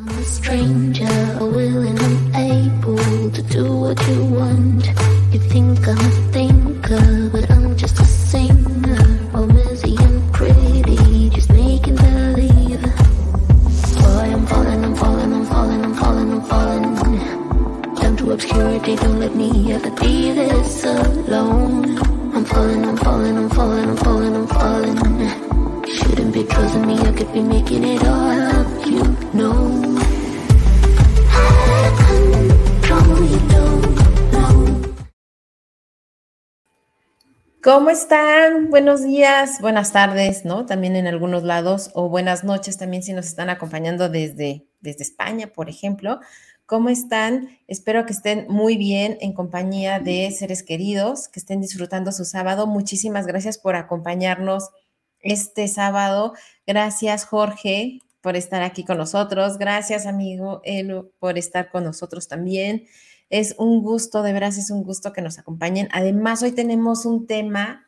I'm a stranger, willing and able to do what you want. You think I'm a thinker, but I'm just a singer. All messy and pretty, just making believe. Boy, I'm falling, I'm falling, I'm falling, I'm falling, I'm falling. Down to obscurity, don't let me ever be this alone. I'm falling, I'm falling, I'm falling, I'm falling, I'm falling. Shouldn't be trusting me, I could be making it all up, you know. ¿Cómo están? Buenos días, buenas tardes, ¿no? También en algunos lados, o buenas noches también si nos están acompañando desde, desde España, por ejemplo. ¿Cómo están? Espero que estén muy bien en compañía de seres queridos, que estén disfrutando su sábado. Muchísimas gracias por acompañarnos este sábado. Gracias, Jorge, por estar aquí con nosotros. Gracias, amigo Elo, por estar con nosotros también. Es un gusto, de veras es un gusto que nos acompañen. Además, hoy tenemos un tema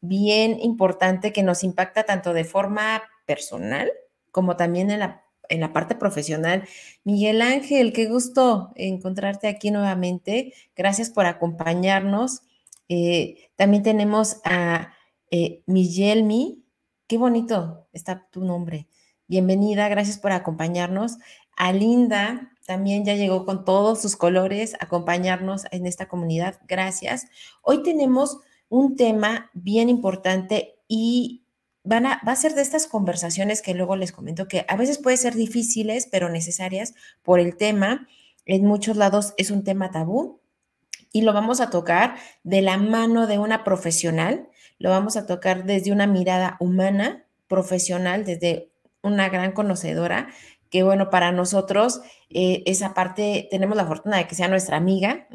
bien importante que nos impacta tanto de forma personal como también en la, en la parte profesional. Miguel Ángel, qué gusto encontrarte aquí nuevamente. Gracias por acompañarnos. Eh, también tenemos a eh, Miguelmi. Qué bonito está tu nombre. Bienvenida, gracias por acompañarnos. A Linda, también ya llegó con todos sus colores a acompañarnos en esta comunidad. Gracias. Hoy tenemos un tema bien importante y van a, va a ser de estas conversaciones que luego les comento que a veces puede ser difíciles, pero necesarias por el tema. En muchos lados es un tema tabú y lo vamos a tocar de la mano de una profesional. Lo vamos a tocar desde una mirada humana, profesional, desde una gran conocedora que bueno, para nosotros eh, esa parte tenemos la fortuna de que sea nuestra amiga.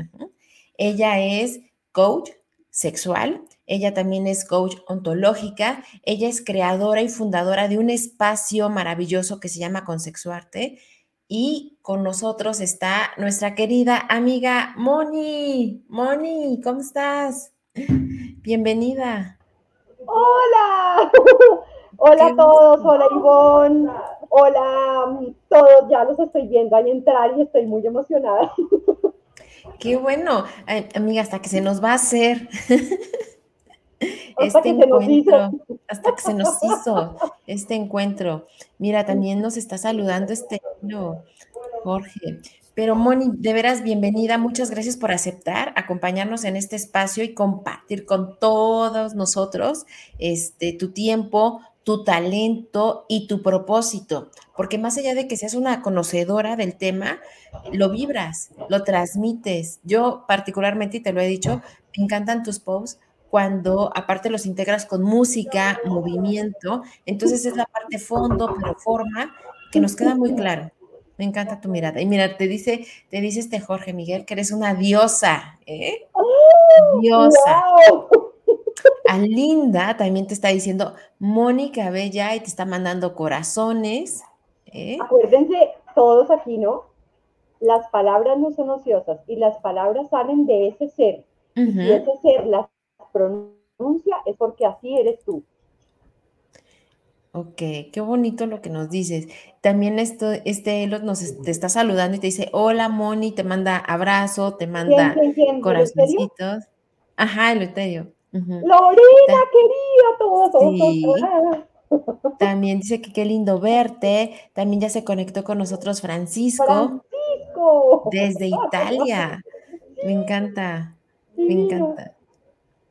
Ella es coach sexual, ella también es coach ontológica, ella es creadora y fundadora de un espacio maravilloso que se llama Consexuarte y con nosotros está nuestra querida amiga Moni. Moni, ¿cómo estás? Bienvenida. Hola, hola a todos, hola Ivonne, hola todos, ya los estoy viendo ahí entrar y estoy muy emocionada. Qué bueno, Ay, amiga, hasta que se nos va a hacer Hasta este que encuentro, hasta que se nos hizo este encuentro. Mira, también nos está saludando este no, Jorge. Pero Moni, de veras, bienvenida. Muchas gracias por aceptar, acompañarnos en este espacio y compartir con todos nosotros este, tu tiempo, tu talento y tu propósito. Porque más allá de que seas una conocedora del tema, lo vibras, lo transmites. Yo particularmente, y te lo he dicho, me encantan tus posts cuando aparte los integras con música, movimiento. Entonces es la parte fondo, pero forma, que nos queda muy claro. Me encanta tu mirada. Y mira, te dice, te dice este Jorge Miguel que eres una diosa, ¿eh? Diosa. ¡Wow! A Linda también te está diciendo Mónica Bella y te está mandando corazones. ¿eh? Acuérdense todos aquí, ¿no? Las palabras no son ociosas y las palabras salen de ese ser. Y ese ser las pronuncia es porque así eres tú. Ok, qué bonito lo que nos dices. También esto, este Elot nos te está saludando y te dice, hola Moni, te manda abrazo, te ¿Quién, manda quién? ¿El corazoncitos. Ajá, Lorena, querida, todos, todos, Sí. todos. También dice que qué lindo verte. También ya se conectó con nosotros Francisco Francisco. desde Italia. Me encanta, me encanta.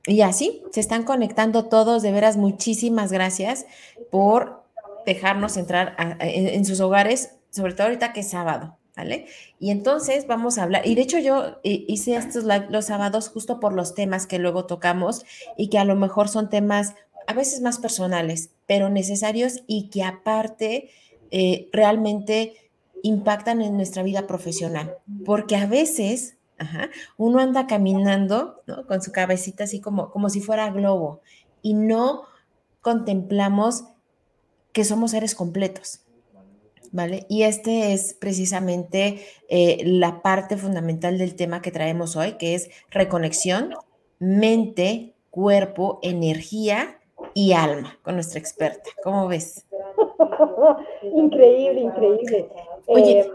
Y así se están conectando todos, de veras, muchísimas gracias por dejarnos entrar a- a- en, en sus hogares, sobre todo ahorita que es sábado, ¿vale? Y entonces vamos a hablar, y de hecho yo hice estos los sábados justo por los temas que luego tocamos y que a lo mejor son temas a veces más personales, pero necesarios y que aparte eh, realmente impactan en nuestra vida profesional, porque a veces... Uno anda caminando. Con su cabecita así como, como si fuera globo y no contemplamos que somos seres completos, ¿vale? Y este es precisamente eh, la parte fundamental del tema que traemos hoy, que es reconexión, mente, cuerpo, energía y alma, con nuestra experta. ¿Cómo ves? increíble, increíble. Oye,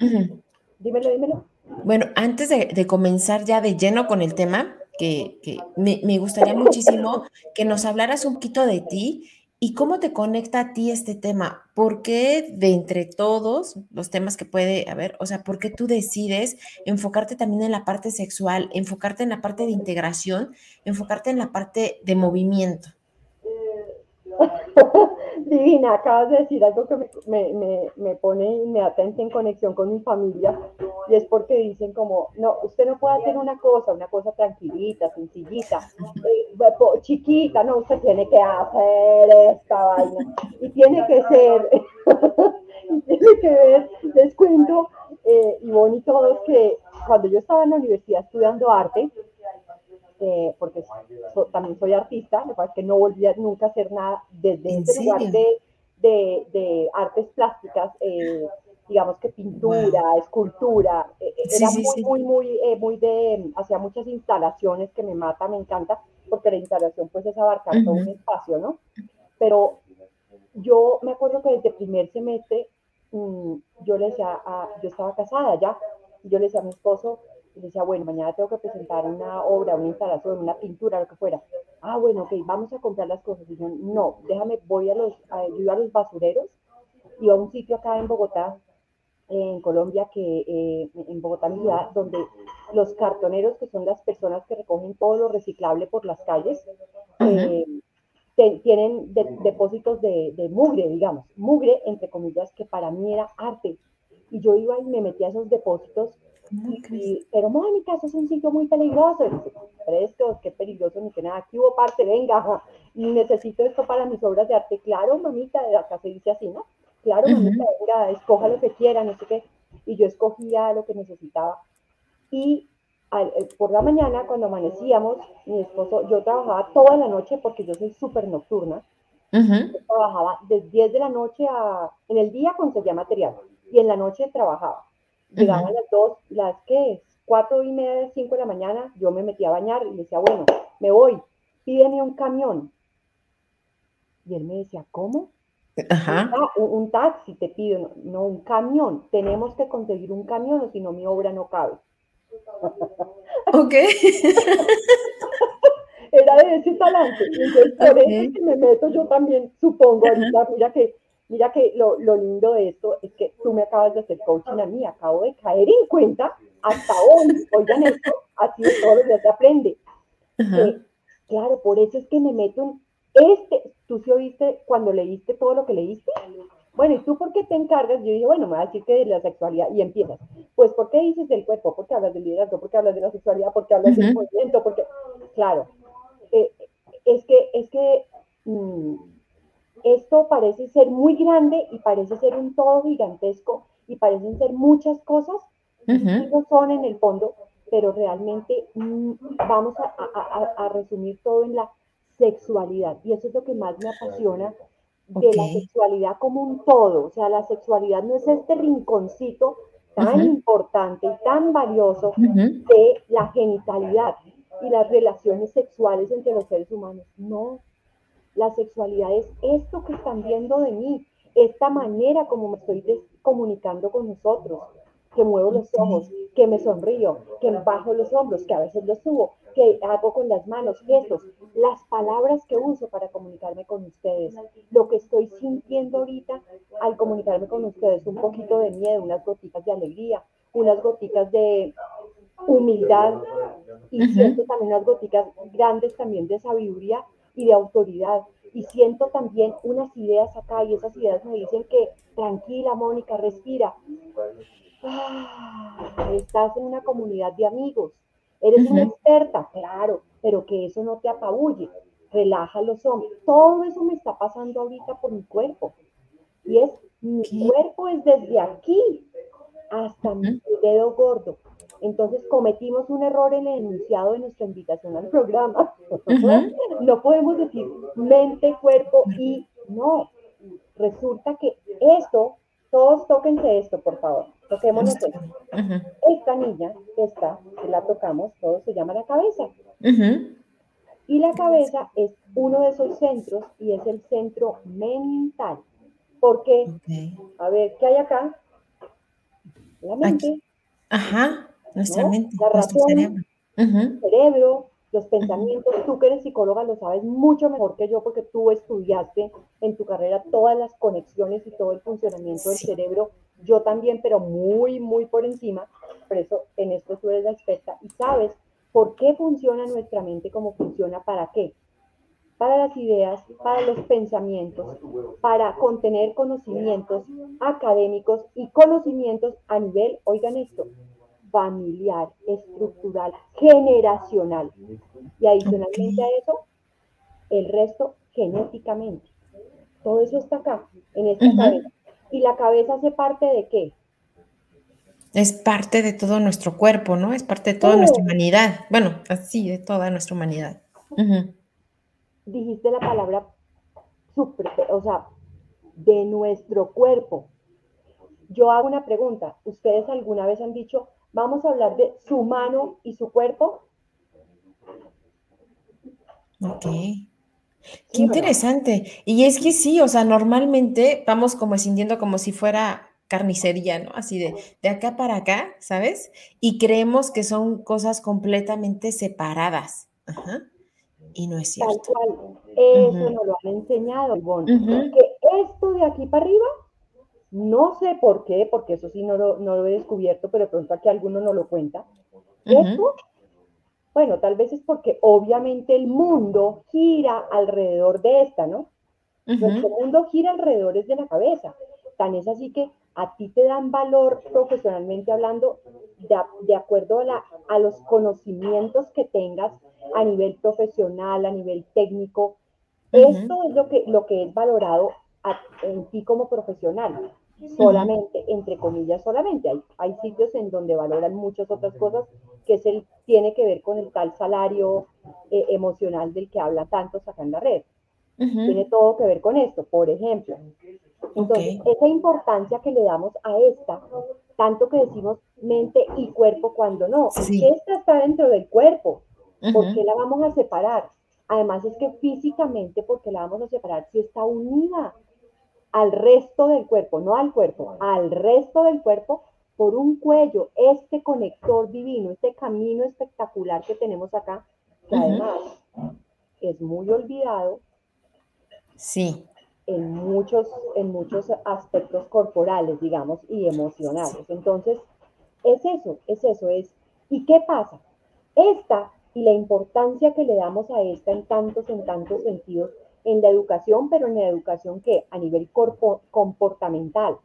Eh, dímelo, dímelo. Bueno, antes de, de comenzar ya de lleno con el tema, que, que me, me gustaría muchísimo que nos hablaras un poquito de ti y cómo te conecta a ti este tema. ¿Por qué de entre todos los temas que puede haber, o sea, por qué tú decides enfocarte también en la parte sexual, enfocarte en la parte de integración, enfocarte en la parte de movimiento? Divina, acabas de decir algo que me, me, me, pone inmediatamente en conexión con mi familia y es porque dicen como, no, usted no puede hacer una cosa, una cosa tranquilita, sencillita, eh, chiquita, no, usted tiene que hacer esta vaina y tiene que ser, y tiene que ver, les cuento, eh, Ivonne y todos, que cuando yo estaba en la universidad estudiando arte, eh, porque so- también soy artista, lo pasa es que no volví a nunca a hacer nada desde ¿En ese lugar de, de, de artes plásticas, eh, digamos que pintura, escultura, eh, eh, Sí, era sí, muy, sí. muy, muy, muy de, hacía muchas instalaciones que me mata, me encanta, porque la instalación pues es abarcar todo un espacio, ¿no? Pero yo me acuerdo que desde primer semestre mm, yo le decía, a, yo estaba casada ya, y yo le decía a mi esposo, y decía, bueno, mañana tengo que presentar una obra, una instalación, una pintura, lo que fuera. Ah, bueno, ok, vamos a comprar las cosas. Y yo, no, déjame, voy a los, a, yo iba a los basureros, iba a un sitio acá en Bogotá, en Colombia, que eh, en Bogotá, mi ciudad, donde los cartoneros, que son las personas que recogen todo lo reciclable por las calles, eh, te- tienen de- depósitos de, de mugre, digamos, mugre, entre comillas, que para mí era arte. Y yo iba y me metía a esos depósitos, ¿Cómo y, pero Mónica, eso es un sitio muy peligroso. Y dice, pero esto, qué peligroso, ni que nada, aquí hubo parte, venga, necesito esto para mis obras de arte. Claro, mamita, acá se dice así, ¿no? Claro, mamita, venga, escoja lo que quiera, no sé qué. Y yo escogía lo que necesitaba. Y al- eh, por la mañana, cuando amanecíamos, mi esposo, yo trabajaba toda la noche porque yo soy súper nocturna. Yo trabajaba desde 10 de la noche a... En el día conseguía material y en la noche trabajaba. Llegaban Ujú. las 2, las que 4 y media, 5 de la mañana, yo me metía a bañar y le decía, bueno, me voy, pídeme un camión. Y él me decía, ¿cómo? Ajá. Un, un taxi te pido, no, no, un camión. Tenemos que conseguir un camión o si no mi obra no cabe. Ok. Era de ese talante. Entonces por Ok. eso es que me meto yo también, supongo, ahorita, mira que, mira que lo, lo lindo de esto es que tú me acabas de hacer coaching a mí, acabo de caer en cuenta hasta hoy, oigan esto, así de todos los días se aprende. Que, claro, por eso es que me meto en este, tú sí oíste cuando leíste todo lo que leíste. Bueno, ¿y tú por qué te encargas? Yo dije, bueno, me va a decir que de la sexualidad y empiezas. Pues, ¿por qué dices del cuerpo? ¿Por qué hablas del liderazgo? ¿Por qué hablas de la sexualidad? ¿Por qué hablas del movimiento? Porque, claro, eh, es que, es que mm, esto parece ser muy grande y parece ser un todo gigantesco y parecen ser muchas cosas y Ujú. no son en el fondo, pero realmente mm, vamos a, a- a- resumir todo en la sexualidad. Y eso es lo que más me apasiona de la sexualidad como un todo. O sea, la sexualidad no es este rinconcito tan importante y tan valioso de la genitalidad y las relaciones sexuales entre los seres humanos. No, la sexualidad es esto que están viendo de mí, esta manera como me estoy comunicando con nosotros, que muevo los ojos, que me sonrío, que bajo los hombros, que a veces los subo, que hago con las manos gestos, las palabras que uso para comunicarme con ustedes, lo que estoy sintiendo ahorita al comunicarme con ustedes, un poquito de miedo, unas gotitas de alegría, unas gotitas de humildad y siento también unas goticas grandes también de sabiduría y de autoridad. Y siento también unas ideas acá y esas ideas me dicen que tranquila, Mónica, respira. Ah, estás en una comunidad de amigos. Eres una experta, claro, pero que eso no te apabulle. Relaja los hombros. Todo eso me está pasando ahorita por mi cuerpo. Y es, mi ¿Qué? cuerpo es desde aquí hasta mi dedo gordo. Entonces cometimos un error en el enunciado de nuestra invitación al programa. No podemos decir mente, cuerpo y no. Resulta que esto, todos tóquense esto, por favor. Toquémonos esto. Esta niña, esta, que la tocamos, todo se llama la cabeza. Y la cabeza es uno de esos centros y es el centro mental. ¿Por qué? A ver, ¿qué hay acá? La mente. Ajá, nuestra mente. La razón, cerebro. cerebro, los pensamientos. Tú que eres psicóloga lo sabes mucho mejor que yo porque tú estudiaste en tu carrera todas las conexiones y todo el funcionamiento del cerebro. Yo también, pero muy, muy por encima. Por eso en esto tú eres la experta y sabes por qué funciona nuestra mente, cómo funciona, para qué para las ideas, para los pensamientos, para contener conocimientos académicos y conocimientos a nivel, oigan esto, familiar, estructural, generacional. Y adicionalmente a eso, el resto genéticamente. Todo eso está acá, en esta cabeza. ¿Y la cabeza hace parte de qué? Es parte de todo nuestro cuerpo, ¿no? Es parte de toda nuestra humanidad. Bueno, así, de toda nuestra humanidad dijiste la palabra super, o sea, de nuestro cuerpo. Yo hago una pregunta. ¿Ustedes alguna vez han dicho, vamos a hablar de su mano y su cuerpo? Ok. Qué interesante. Y es que sí, o sea, normalmente vamos como escindiendo como si fuera carnicería, ¿no? Así de, de acá para acá, ¿sabes? Y creemos que son cosas completamente separadas. Ajá y no es cierto. Tal cual. Eso nos lo han enseñado, Ivonne. Que esto de aquí para arriba, no sé por qué, porque eso sí no lo, no lo he descubierto, pero de pronto aquí alguno no lo cuenta. Esto, bueno, tal vez es porque obviamente el mundo gira alrededor de esta, ¿no? Nuestro mundo gira alrededor de la cabeza. Tan es así que a ti te dan valor profesionalmente hablando de, de acuerdo a, la, a los conocimientos que tengas a nivel profesional, a nivel técnico. Esto es lo que, lo que es valorado en ti como profesional. Solamente, entre comillas, solamente. Hay, hay sitios en donde valoran muchas otras cosas que es el, tiene que ver con el tal salario eh, emocional del que habla tanto acá en la red. Tiene todo que ver con esto, por ejemplo. Entonces, esa importancia que le damos a esta, tanto que decimos mente y cuerpo cuando no, esta está dentro del cuerpo. ¿Por qué la vamos a separar? Además es que físicamente, ¿por qué la vamos a separar si está unida al resto del cuerpo, no al cuerpo, al resto del cuerpo por un cuello, este conector divino, este camino espectacular que tenemos acá, que además es muy olvidado. Sí. En muchos, en muchos aspectos corporales, digamos, y emocionales. Entonces, es eso, es eso, es. ¿Y qué pasa? Esta y la importancia que le damos a esta en tantos, en tantos sentidos, en la educación, pero en la educación que a nivel corpo, comportamental,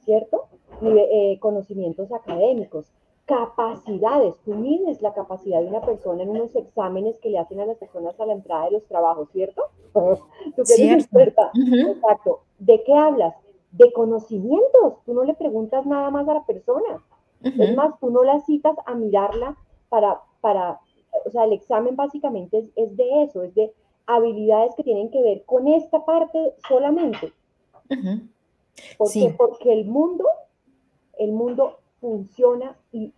¿cierto? Eh, conocimientos académicos, capacidades. Tú mides la capacidad de una persona en unos exámenes que le hacen a las personas a la entrada de los trabajos, ¿cierto? Tú que eres experta. Exacto. ¿De qué hablas? De conocimientos. Tú no le preguntas nada más a la persona. Es más, tú no la citas a mirarla para para, o sea, el examen básicamente es, de eso, es de habilidades que tienen que ver con esta parte solamente. porque, porque el mundo, el mundo funciona y,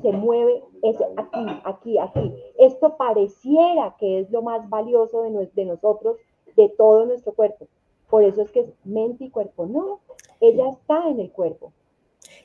se mueve es aquí, aquí, aquí. Esto pareciera que es lo más valioso de, de nosotros, de todo nuestro cuerpo. Por eso es que es mente y cuerpo. No, ella está en el cuerpo.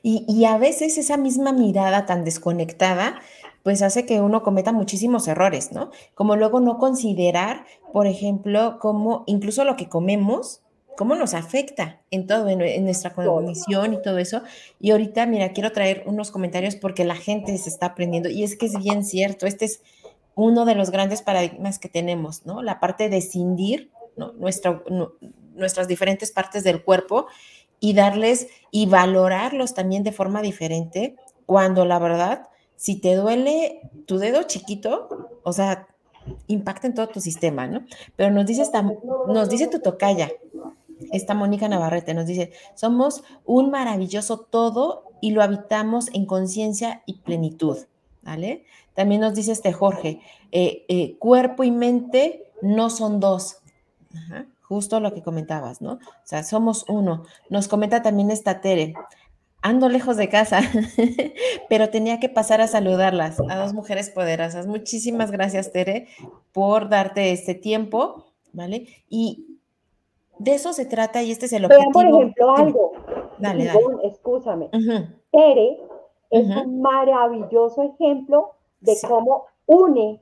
Y, y, a veces esa misma mirada tan desconectada pues hace que uno cometa muchísimos errores, ¿no? Como luego no considerar, por ejemplo, cómo incluso lo que comemos, cómo nos afecta en todo, en, nuestra condición y todo eso. Y ahorita, mira, quiero traer unos comentarios porque la gente se está aprendiendo y es que es bien cierto, este es uno de los grandes paradigmas que tenemos, ¿no? La parte de cindir ¿no? nuestras diferentes partes del cuerpo y darles y valorarlos también de forma diferente cuando la verdad si te duele tu dedo chiquito, o sea, impacta en todo tu sistema, ¿no? Pero nos dice, esta, nos dice tu tocaya, esta Mónica Navarrete, nos dice, somos un maravilloso todo y lo habitamos en conciencia y plenitud, ¿vale? También nos dice este Jorge, eh, eh, cuerpo y mente no son dos, justo lo que comentabas, ¿no? O sea, somos uno. Nos comenta también esta Tere, ando lejos de casa, pero tenía que pasar a saludarlas, a dos mujeres poderosas. Muchísimas gracias, Tere, por darte este tiempo, ¿vale? Y de eso se trata y este es el objetivo. por ejemplo, algo. Dale, dale. Excúsame. Ujú, Tere es Ujú. un maravilloso ejemplo de Sí. cómo une,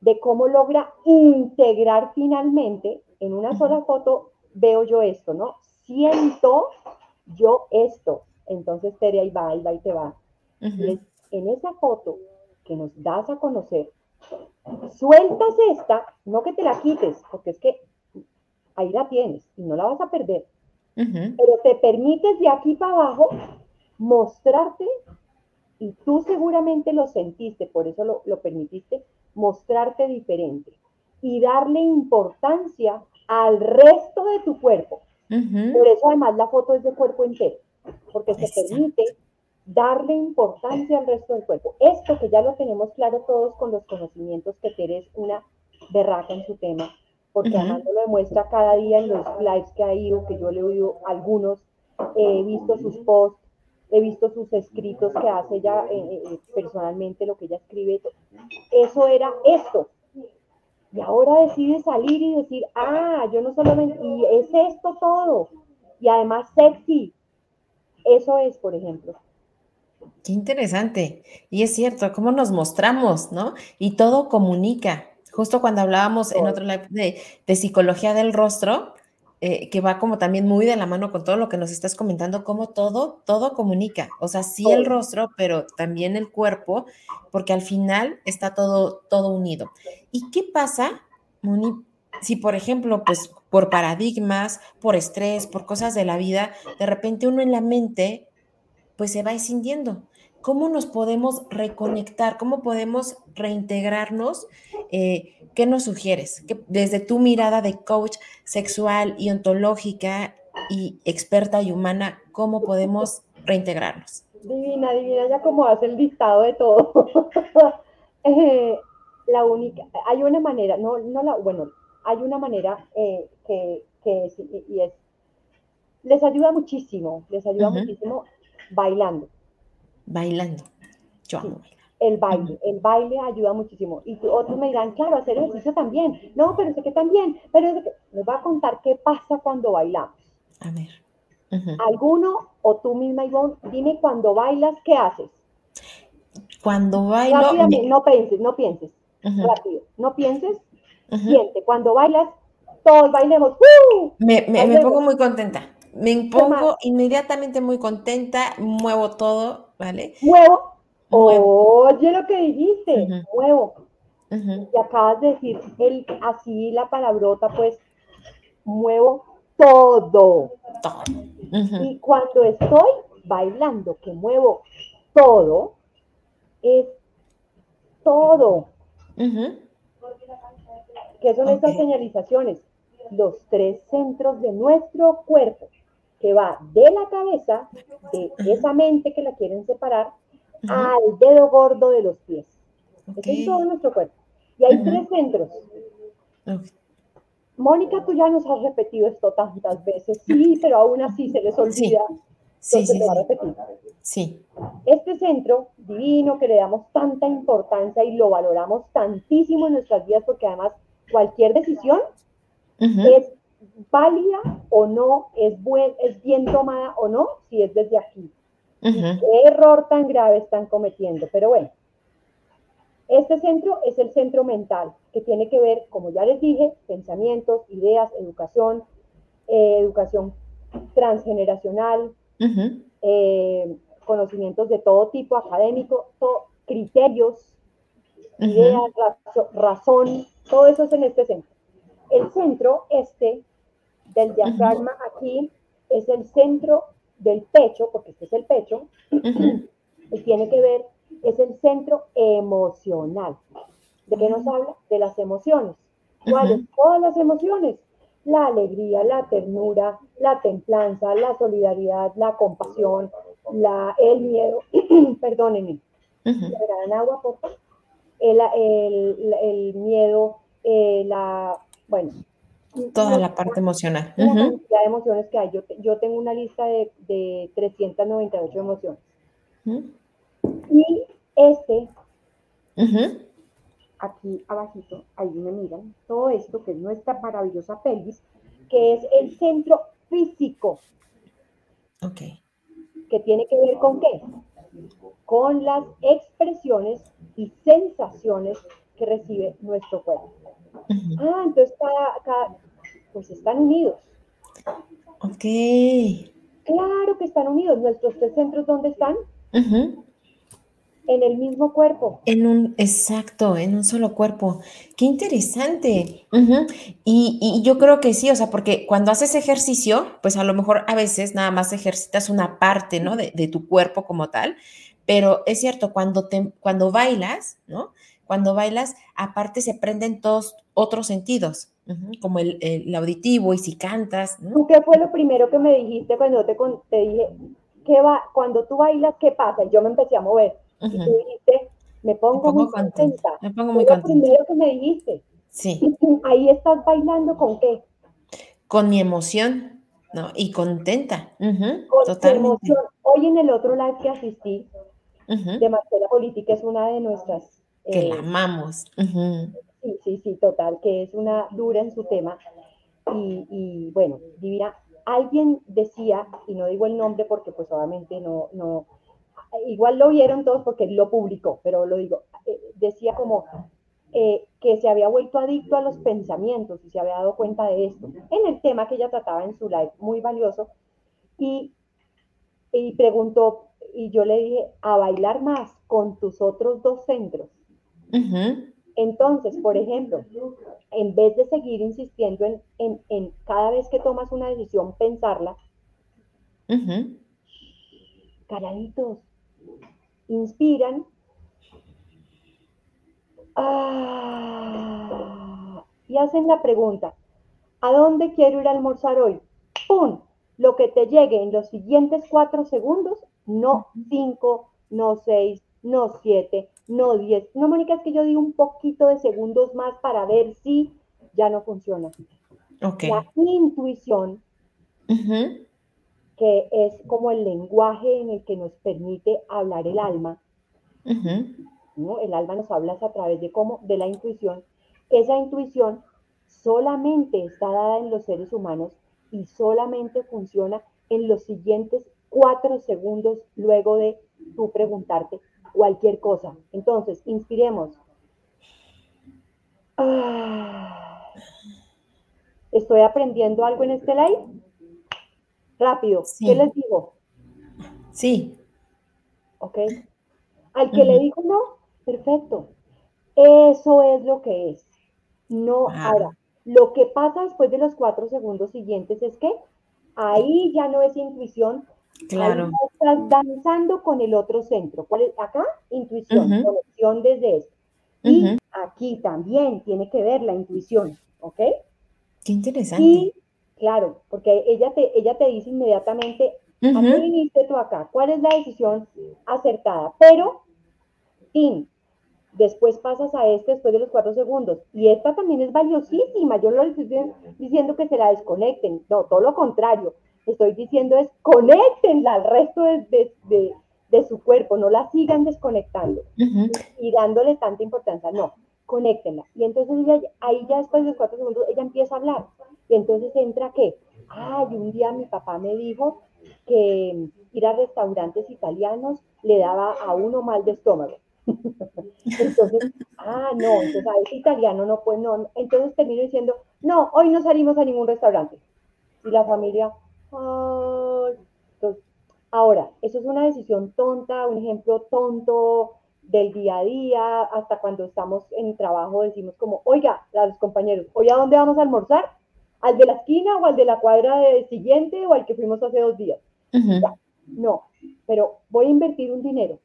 de cómo logra integrar finalmente en una sola foto, veo yo esto, ¿no? Siento yo esto. Entonces Tere ahí va, ahí va y te va. Y ujú. es en esa foto que nos das a conocer, sueltas esta, no que te la quites, porque es que ahí la tienes y no la vas a perder pero te permites de aquí para abajo mostrarte, y tú seguramente lo sentiste, por eso lo, lo permitiste, mostrarte diferente y darle importancia al resto de tu cuerpo. ujú. Por eso además la foto es de cuerpo entero, porque se Exacto. permite darle importancia al resto del cuerpo. Esto que ya lo tenemos claro todos con los conocimientos que Tere es una berraca en su tema, porque Ujú. además nos lo demuestra cada día en los lives que ha ido, que yo le he oído algunos, he visto sus posts, he visto sus escritos que hace ella eh, eh, personalmente, lo que ella escribe. Eso era esto. Y ahora decide salir y decir, ah, yo no solamente, y es esto todo. Y además sexy. Eso es, por ejemplo. Qué interesante. Y es cierto, cómo nos mostramos, ¿no? Y todo comunica. Justo cuando hablábamos en otro live de, de psicología del rostro, eh, que va como también muy de la mano con todo lo que nos estás comentando, cómo todo, todo comunica. O sea, sí el rostro, pero también el cuerpo, porque al final está todo, todo unido. ¿Y qué pasa, Moni, si por ejemplo, pues por paradigmas, por estrés, por cosas de la vida, de repente uno en la mente pues se va escindiendo. ¿Cómo nos podemos reconectar? ¿Cómo podemos reintegrarnos? Eh, ¿Qué nos sugieres? ¿Qué- desde tu mirada de coach sexual y ontológica y experta y humana, ¿cómo podemos reintegrarnos? Divina, divina, ya como hace el listado de todo. Eh, la única, hay una manera, no, no la, bueno, hay una manera eh, que, que es, y es, les ayuda muchísimo, les ayuda muchísimo bailando. Bailando. Yo Sí. amo bailar. El baile, el baile ayuda muchísimo. Y otros me dirán, claro, hacer ejercicio también. No, pero sé que también. Pero es que- les voy a contar qué pasa cuando bailamos. A ver. Alguno o tú misma, Ivonne, dime cuando bailas, ¿qué haces? Cuando bailo. Me- no pienses, no pienses. Rápido, no pienses, ujú. siente. Cuando bailas, todos bailemos. ¡Uh! Me, me- me Bailemos. pongo muy contenta. Me pongo inmediatamente muy contenta, muevo todo, ¿vale? Muevo. Oye lo que dijiste. Ujú, Y acabas de decir el, así la palabrota, pues, muevo todo. Y cuando estoy bailando, que muevo todo, es todo. ¿Qué son estas señalizaciones? Los tres centros de nuestro cuerpo, que va de la cabeza, de esa mente que la quieren separar. Al dedo gordo de los pies. Es todo nuestro cuerpo. Y hay tres centros. Mónica, tú ya nos has repetido esto tantas veces, sí, pero aún así se les olvida. Sí, va a repetir. Sí. Este centro divino que le damos tanta importancia y lo valoramos tantísimo en nuestras vidas, porque además cualquier decisión es válida o no, es, buen, es bien tomada o no, si es desde aquí. ¿Qué error tan grave están cometiendo? Pero bueno, este centro es el centro mental, que tiene que ver, como ya les dije, pensamientos, ideas, educación, eh, educación transgeneracional, eh, conocimientos de todo tipo, académico, criterios, ideas, razo- razón, todo eso es en este centro. El centro este del diafragma aquí es el centro del pecho, porque este es el pecho, y tiene que ver, es el centro emocional. ¿De qué nos habla? De las emociones. ¿Cuáles? Todas las emociones. La alegría, la ternura, la templanza, la solidaridad, la compasión, la, el miedo. Perdónenme. ¿Me regalan agua, por favor? El, el, el miedo, eh, la, bueno. Toda no- la parte emocional. cantidad de emociones que hay. Yo, te- yo tengo una lista de, de 398 emociones. Y este, aquí abajito, ahí me miran, todo esto que es nuestra maravillosa pelvis, que es el centro físico. Ok. Que tiene que ver con qué? Con las expresiones y sensaciones que recibe nuestro cuerpo. Ah, entonces cada, pues están unidos. Ok. Claro que están unidos. Nuestros tres centros, ¿dónde están? En el mismo cuerpo. En un, exacto, en un solo cuerpo. Qué interesante. y, yo creo que sí, o sea, porque cuando haces ejercicio, pues a lo mejor a veces nada más ejercitas una parte, ¿no? De, de tu cuerpo como tal, pero es cierto, cuando, te, cuando bailas, ¿no? Cuando bailas, aparte se prenden todos otros sentidos, como el, auditivo y si cantas. ¿no? ¿Qué fue lo primero que me dijiste cuando te, te dije, ¿qué va, cuando tú bailas, qué pasa? Y yo me empecé a mover. Y tú dijiste, me pongo, muy contenta. Me pongo muy contenta. lo primero que me dijiste. Sí. Ahí estás bailando con qué? Con mi emoción, ¿no? Y contenta. con totalmente. emoción. Hoy en el otro live que asistí, de Marcela Política, es una de nuestras... Que la eh, amamos. Sí, sí, sí, total, que es una dura en su tema. Y, y, bueno, Divina, alguien decía, y no digo el nombre porque pues obviamente no, no, igual lo vieron todos porque lo publicó, pero lo digo, eh, decía como eh, que se había vuelto adicto a los pensamientos y se había dado cuenta de esto, en el tema que ella trataba en su live, muy valioso, y, y preguntó, y yo le dije, a bailar más con tus otros dos centros. Entonces, por ejemplo, en vez de seguir insistiendo en, cada vez que tomas una decisión, pensarla, calladitos, inspiran. Ah, y hacen la pregunta, ¿a dónde quiero ir a almorzar hoy? ¡Pum! Lo que te llegue en los siguientes cuatro segundos no cinco, no seis, no siete, no diez. No, Mónica, es que yo di un poquito de segundos más para ver si ya no funciona. Okay. La intuición, que es como el lenguaje en el que nos permite hablar el alma. ¿no? El alma nos habla a través de cómo, de la intuición. Esa intuición solamente está dada en los seres humanos y solamente funciona en los siguientes cuatro segundos luego de tú preguntarte cualquier cosa. Entonces, inspiremos. Ah, ¿Estoy aprendiendo algo en este live? Rápido. ¿Qué les digo? Sí. ¿Ok? Al que le dijo no, perfecto. Eso es lo que es. No, ahora, lo que pasa después de los cuatro segundos siguientes es que ahí ya no es intuición, Claro. estás danzando con el otro centro. ¿Cuál es? Acá, intuición, conexión desde eso. Y aquí también tiene que ver la intuición, ¿ok? Qué interesante. Y claro, porque ella te, ella te dice inmediatamente, ¿a qué viniste tú acá? ¿Cuál es la decisión acertada? Pero, Tim, después pasas a este después de los cuatro segundos. Y esta también es valiosísima. Yo no les estoy diciendo que se la desconecten, no, todo lo contrario estoy diciendo es conéctenla al resto de, su cuerpo, no la sigan desconectando y dándole tanta importancia, no, conéctenla. Y entonces ahí ya después de cuatro segundos ella empieza a hablar y entonces entra que, ay, un día mi papá me dijo que ir a restaurantes italianos le daba a uno mal de estómago. entonces, ah, no, entonces a ese italiano no puede, no, entonces termino diciendo, no, hoy no salimos a ningún restaurante. Y la familia, ahora, eso es una decisión tonta, un ejemplo tonto del día a día, hasta cuando estamos en trabajo decimos como, oiga, los compañeros, ¿hoy a dónde vamos a almorzar? ¿Al de la esquina o al de la cuadra de siguiente o al que fuimos hace dos días? no, pero voy a invertir un dinero.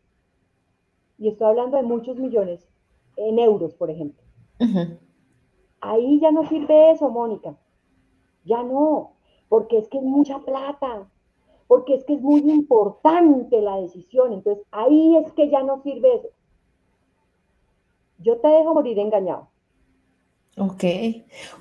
Y estoy hablando de muchos millones en euros, por ejemplo. Ahí ya no sirve eso, Mónica. Ya no porque es que es mucha plata, porque es que es muy importante la decisión. Entonces ahí es que ya no sirve eso. Yo te dejo morir engañado. Ok.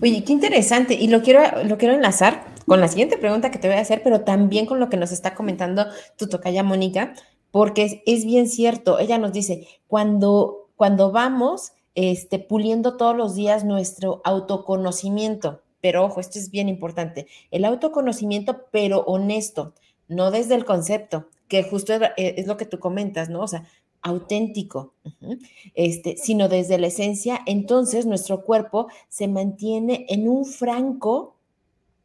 Oye, qué interesante. Y lo quiero, lo quiero enlazar con la siguiente pregunta que te voy a hacer, pero también con lo que nos está comentando tu tocaya Mónica, porque es, es, bien cierto. Ella nos dice, cuando, cuando vamos este, puliendo todos los días nuestro autoconocimiento, pero ojo, esto es bien importante, el autoconocimiento, pero honesto, no desde el concepto, que justo es, es lo que tú comentas, ¿no? O sea, auténtico, este, sino desde la esencia, entonces nuestro cuerpo se mantiene en un franco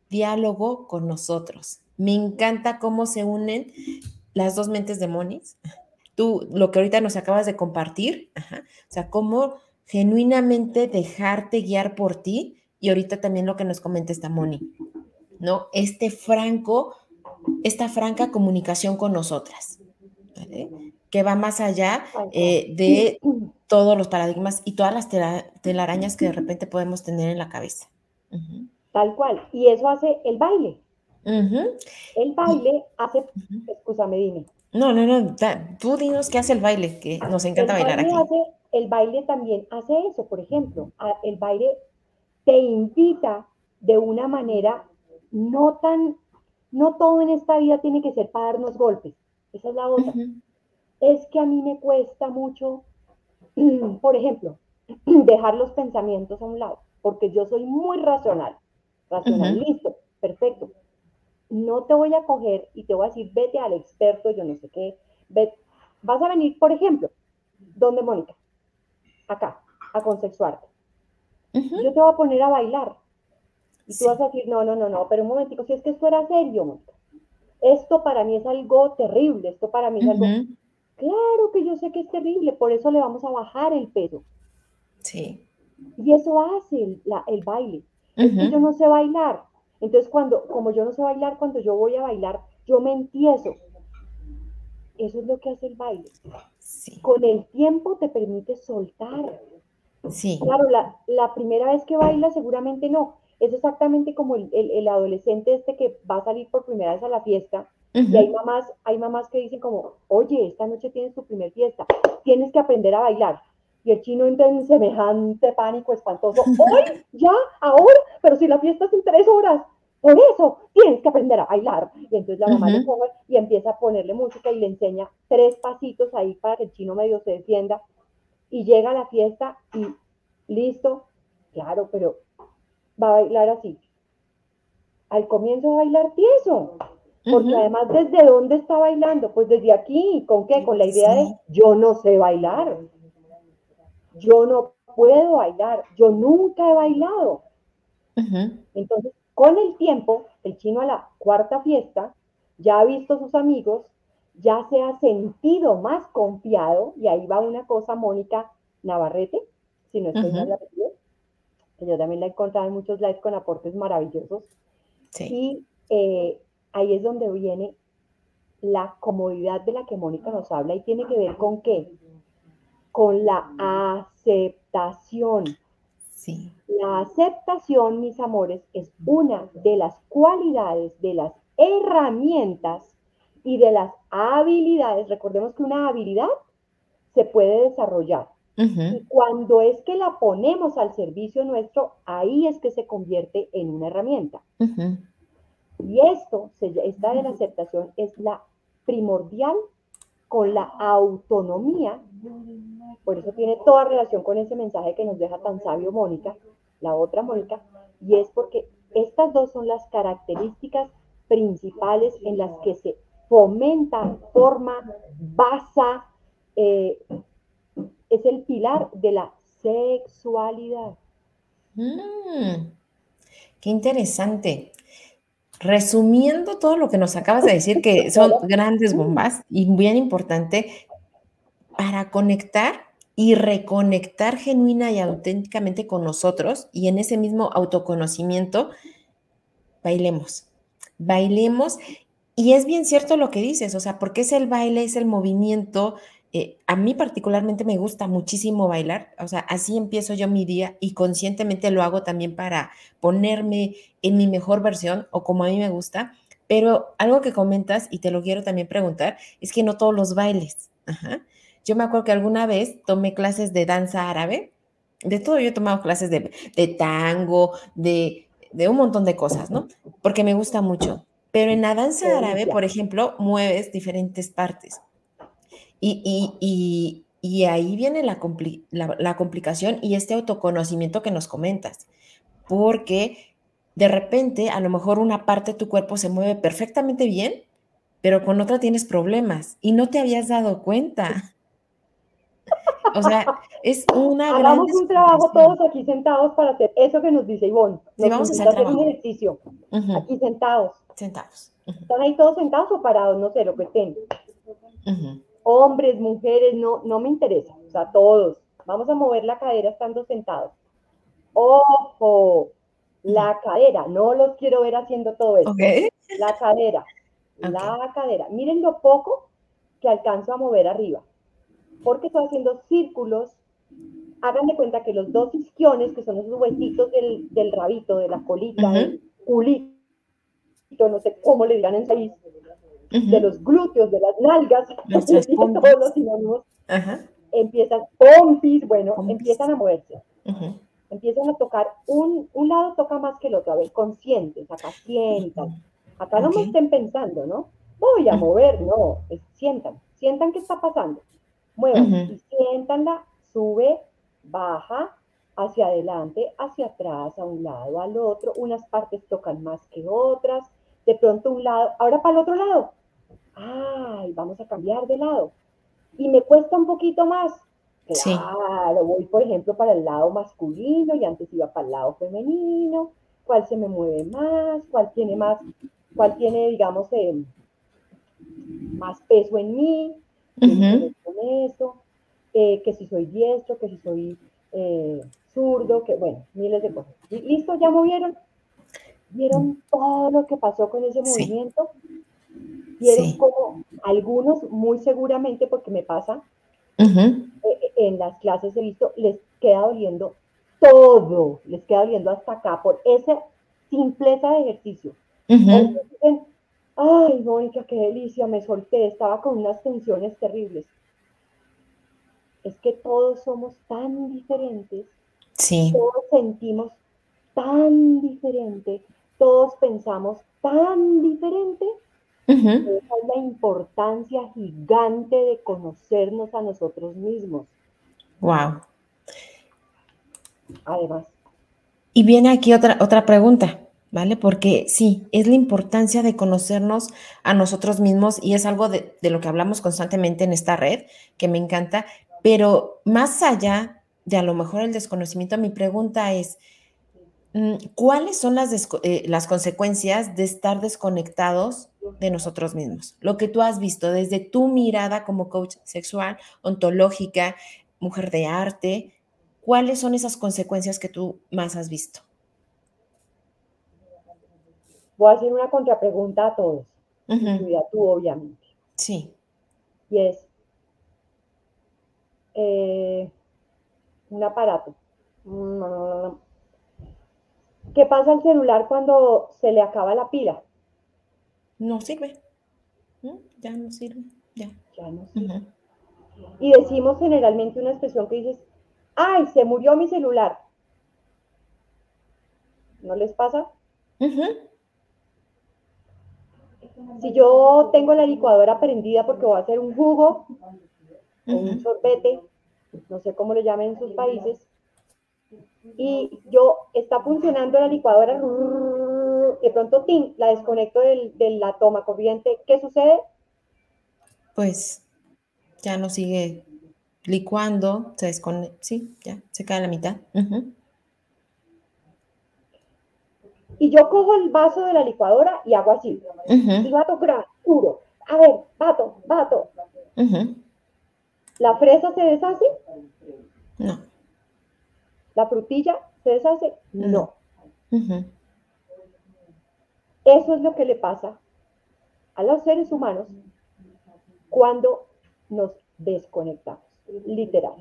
diálogo con nosotros. Me encanta cómo se unen las dos mentes de. Tú, lo que ahorita nos acabas de compartir, o sea, cómo genuinamente dejarte guiar por ti y ahorita también lo que nos comenta esta Moni, ¿no? Este franco, esta franca comunicación con nosotras, ¿vale? que va más allá eh, de todos los paradigmas y todas las telarañas que de repente podemos tener en la cabeza. Tal cual. Y eso hace el baile. El baile hace, escúchame, dime. No, no, no, tú dinos qué hace el baile, que nos encanta bailar aquí. el baile también hace eso, por ejemplo, el baile te invita de una manera no tan, no todo en esta vida tiene que ser para darnos golpes, esa es la otra es que a mí me cuesta mucho, por ejemplo, dejar los pensamientos a un lado, porque yo soy muy racional. Racional, listo, perfecto. No te voy a coger y te voy a decir, vete al experto, yo no sé qué. Vas a venir, por ejemplo, ¿dónde, Mónica? Acá, a Yo te voy a poner a bailar. Y tú vas a decir, no, no, no, no, pero un momentico, si es que esto era serio. Esto para mí es algo terrible, esto para mí es algo Claro que yo sé que es terrible, por eso le vamos a bajar el peso. Sí. Y eso hace el, el baile. Es que yo no sé bailar. Entonces, cuando, como yo no sé bailar, cuando yo voy a bailar, yo me empiezo. Eso es lo que hace el baile. Sí. Con el tiempo te permite soltar. Sí. Claro, la, la primera vez que baila seguramente no. Es exactamente como el, el, el, adolescente este que va a salir por primera vez a la fiesta y hay mamás, hay mamás que dicen como, oye, esta noche tienes tu primer fiesta, tienes que aprender a bailar. Y el chino entra en semejante pánico espantoso. Hoy, ya, ahora, pero si la fiesta es en tres horas, por eso tienes que aprender a bailar. Y entonces la mamá le pone y empieza a ponerle música y le enseña tres pasitos ahí para que el chino medio se defienda. Y llega a la fiesta y listo, claro, pero va a bailar así. Al comienzo va a bailar tieso, porque además, ¿desde dónde está bailando? Pues desde aquí, ¿con qué? Con la idea de yo no sé bailar. Yo no puedo bailar. Yo nunca he bailado. Entonces, con el tiempo, el chino a la cuarta fiesta ya ha visto a sus amigos, ya se ha sentido más confiado, y ahí va una cosa, Mónica Navarrete, si no estoy mal que yo también la he encontrado en muchos lives con aportes maravillosos. Sí. Y eh, ahí es donde viene la comodidad de la que Mónica nos habla y tiene que ver con qué? Con la aceptación. Sí. La aceptación, mis amores, es una de las cualidades, de las herramientas y de las habilidades. Recordemos que una habilidad se puede desarrollar. Y cuando es que la ponemos al servicio nuestro, ahí es que se convierte en una herramienta. Y esto, esta de la aceptación es la primordial con la autonomía. Por eso tiene toda relación con ese mensaje que nos deja tan sabio Mónica, la otra Mónica, y es porque estas dos son las características principales en las que se fomenta, forma, basa, eh, es el pilar de la sexualidad. Mm, qué interesante. Resumiendo todo lo que nos acabas de decir, que son grandes bombas y bien importante para conectar y reconectar genuina y auténticamente con nosotros y en ese mismo autoconocimiento, bailemos, bailemos. Y es bien cierto lo que dices, o sea, porque es el baile, es el movimiento, eh, a mí particularmente me gusta muchísimo bailar, o sea, así empiezo yo mi día y conscientemente lo hago también para ponerme en mi mejor versión o como a mí me gusta, pero algo que comentas y te lo quiero también preguntar es que no todos los bailes. Yo me acuerdo que alguna vez tomé clases de danza árabe, de todo yo he tomado clases de, tango, de un montón de cosas, ¿no? Porque me gusta mucho. Pero en la danza árabe, por ejemplo, mueves diferentes partes. Y, ahí viene la, la, complicación y este autoconocimiento que nos comentas, porque de repente a lo mejor una parte de tu cuerpo se mueve perfectamente bien, pero con otra tienes problemas y no te habías dado cuenta. O sea, es una Hagamos un trabajo todos aquí sentados para hacer eso que nos dice Ivonne. Sí, vamos a hacer, un ejercicio. Aquí sentados. Sentados. ¿Están ahí todos sentados o parados? No sé, lo que estén. Hombres, mujeres, no, no me interesa. O sea, todos. Vamos a mover la cadera estando sentados. Ojo, la cadera. No los quiero ver haciendo todo esto. La cadera. La cadera. Miren lo poco que alcanzo a mover arriba porque estoy haciendo círculos. Hagan de cuenta que los dos isquiones, que son esos huesitos del, del rabito, de la colita, del culito, no sé cómo le dirán en país, de los glúteos, de las nalgas, todos los sinónimos, empiezan, pompis, bueno, empiezan a moverse. Empiezan a tocar, un, un lado toca más que el otro, a ver, conscientes, acá sientan. Acá no me estén pensando, ¿no? Voy a mover, no, sientan, sientan qué está pasando. Muevan y siéntanla, sube, baja, hacia adelante, hacia atrás, a un lado, al otro, unas partes tocan más que otras, de pronto un lado, ahora para el otro lado, ay, vamos a cambiar de lado, y me cuesta un poquito más, claro, voy por ejemplo para el lado masculino y antes iba para el lado femenino, cuál se me mueve más, cuál tiene más, cuál tiene, digamos, eh, más peso en mí, con eso, eh, que si soy diestro, que si soy eh, zurdo, que bueno, miles de cosas. ¿Y listo? ¿Ya movieron? ¿Vieron todo lo que pasó con ese movimiento? ¿Vieron como algunos, muy seguramente, porque me pasa, eh, en las clases he visto, les queda doliendo todo, les queda doliendo hasta acá por esa simpleza de ejercicio. Ay, Mónica, qué delicia, me solté, estaba con unas tensiones terribles. Es que todos somos tan diferentes. Sí. Todos sentimos tan diferente, todos pensamos tan diferente. Esa es la importancia gigante de conocernos a nosotros mismos. Wow. Además. Y viene aquí otra, otra pregunta. ¿vale? Porque sí, es la importancia de conocernos a nosotros mismos y es algo de, lo que hablamos constantemente en esta red, que me encanta, pero más allá de a lo mejor el desconocimiento, mi pregunta es, ¿cuáles son las, eh, las consecuencias de estar desconectados de nosotros mismos? Lo que tú has visto desde tu mirada como coach sexual, ontológica, mujer de arte, ¿cuáles son esas consecuencias que tú más has visto? Voy a hacer una contrapregunta a todos, incluida tú, obviamente. Sí. Y es eh, un aparato. ¿Qué pasa al celular cuando se le acaba la pila? No sirve. Ya no sirve. Ya. Ya no sirve. Y decimos generalmente una expresión que dices, ay, se murió mi celular. ¿No les pasa? Si yo tengo la licuadora prendida porque voy a hacer un jugo o un sorbete, no sé cómo lo llamen en sus países, y yo está funcionando la licuadora, de pronto la desconecto de la toma corriente, ¿qué sucede? Pues ya no sigue licuando, se desconecta, sí, ya se cae a la mitad. Y yo cojo el vaso de la licuadora y hago así. Y vato puro. A ver, vato, vato. ¿La fresa se deshace? No. ¿La frutilla se deshace? No. Eso es lo que le pasa a los seres humanos cuando nos desconectamos, literal.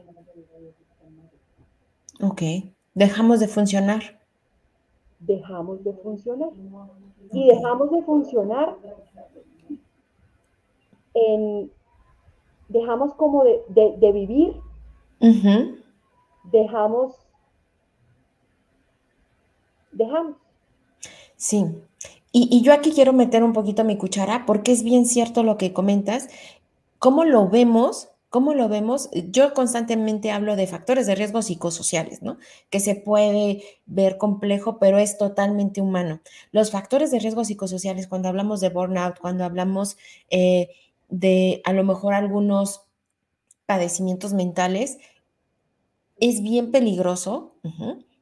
Ok, dejamos de funcionar dejamos de funcionar. Y dejamos de funcionar en, dejamos como de, vivir, dejamos, dejamos. Sí, y, yo aquí quiero meter un poquito mi cuchara porque es bien cierto lo que comentas, cómo lo vemos ¿Cómo lo vemos? Yo constantemente hablo de factores de riesgo psicosociales, ¿no? Que se puede ver complejo, pero es totalmente humano. Los factores de riesgo psicosociales, cuando hablamos de burnout, cuando hablamos eh, de a lo mejor algunos padecimientos mentales, es bien peligroso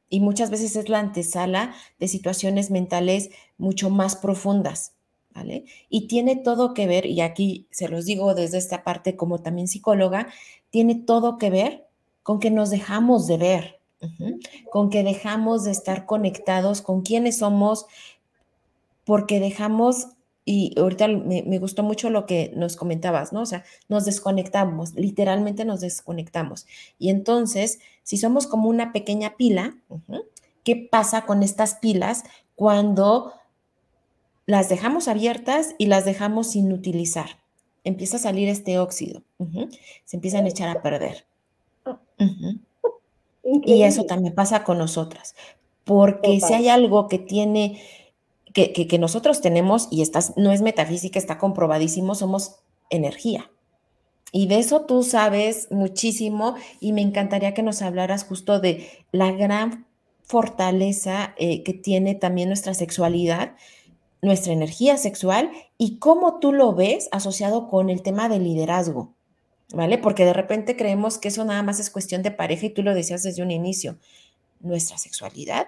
y muchas veces es la antesala de situaciones mentales mucho más profundas. ¿vale? Y tiene todo que ver, y aquí se los digo desde esta parte como también psicóloga, tiene todo que ver con que nos dejamos de ver, con que dejamos de estar conectados con quiénes somos, porque dejamos, y ahorita me, gustó mucho lo que nos comentabas, ¿no? O sea, nos desconectamos, literalmente nos desconectamos. Y entonces, si somos como una pequeña pila, ¿qué pasa con estas pilas cuando las dejamos abiertas y las dejamos sin utilizar. Empieza a salir este óxido. Se empiezan a echar a perder. Y eso también pasa con nosotras. Porque si hay algo que tiene, que, nosotros tenemos, y esta no es metafísica, está comprobadísimo, somos energía. Y de eso tú sabes muchísimo y me encantaría que nos hablaras justo de la gran fortaleza eh, que tiene también nuestra sexualidad nuestra energía sexual y cómo tú lo ves asociado con el tema del liderazgo, ¿vale? Porque de repente creemos que eso nada más es cuestión de pareja y tú lo decías desde un inicio. Nuestra sexualidad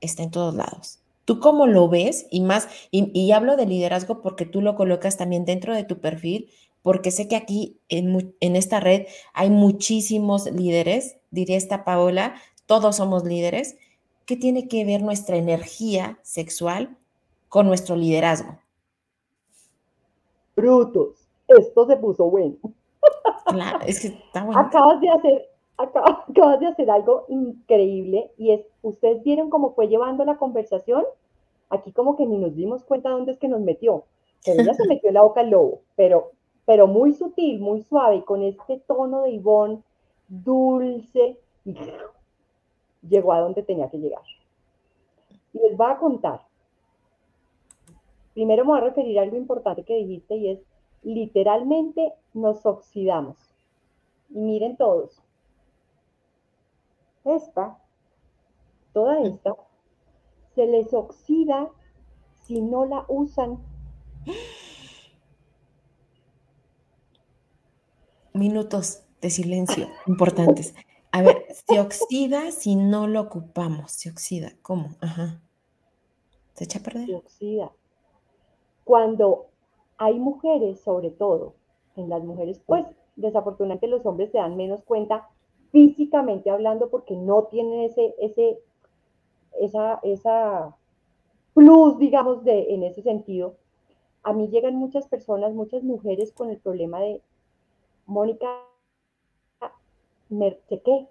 está en todos lados. ¿Tú cómo lo ves? Y más, y, hablo de liderazgo porque tú lo colocas también dentro de tu perfil, porque sé que aquí en, en esta red hay muchísimos líderes, diría esta Paola, todos somos líderes. ¿Qué tiene que ver nuestra energía sexual con nuestro liderazgo. Brutos, esto se puso bueno. Claro, es que está bueno. Acabas de hacer, acabas de hacer algo increíble y es, ustedes vieron cómo fue llevando la conversación. Aquí como que ni nos dimos cuenta dónde es que nos metió. Pero ella se metió en la boca al lobo, pero, pero muy sutil, muy suave, con este tono de Ivonne dulce, y llegó a donde tenía que llegar. Y les voy a contar Primero me voy a referir a algo importante que dijiste y es, literalmente nos oxidamos. Y miren todos. Esta, toda esta, se les oxida si no la usan. Minutos de silencio importantes. A ver, se oxida si no lo ocupamos. Se oxida. ¿Cómo? Ajá. ¿Se echa a perder? Se oxida cuando hay mujeres, sobre todo, en las mujeres, pues desafortunadamente los hombres se dan menos cuenta físicamente hablando porque no tienen ese, ese, esa, esa plus, digamos, de, en ese sentido. A mí llegan muchas personas, muchas mujeres con el problema de, Mónica, me chequé.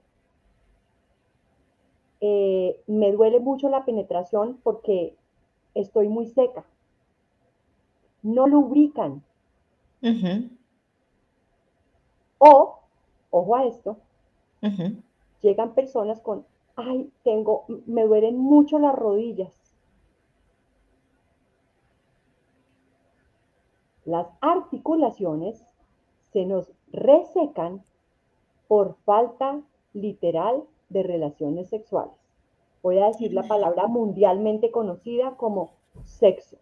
Eh, me duele mucho la penetración porque estoy muy seca no lubrican. O, ojo a esto, llegan personas con, ay, tengo, me duelen mucho las rodillas. Las articulaciones se nos resecan por falta literal de relaciones sexuales. Voy a decir la palabra mundialmente conocida como sexo.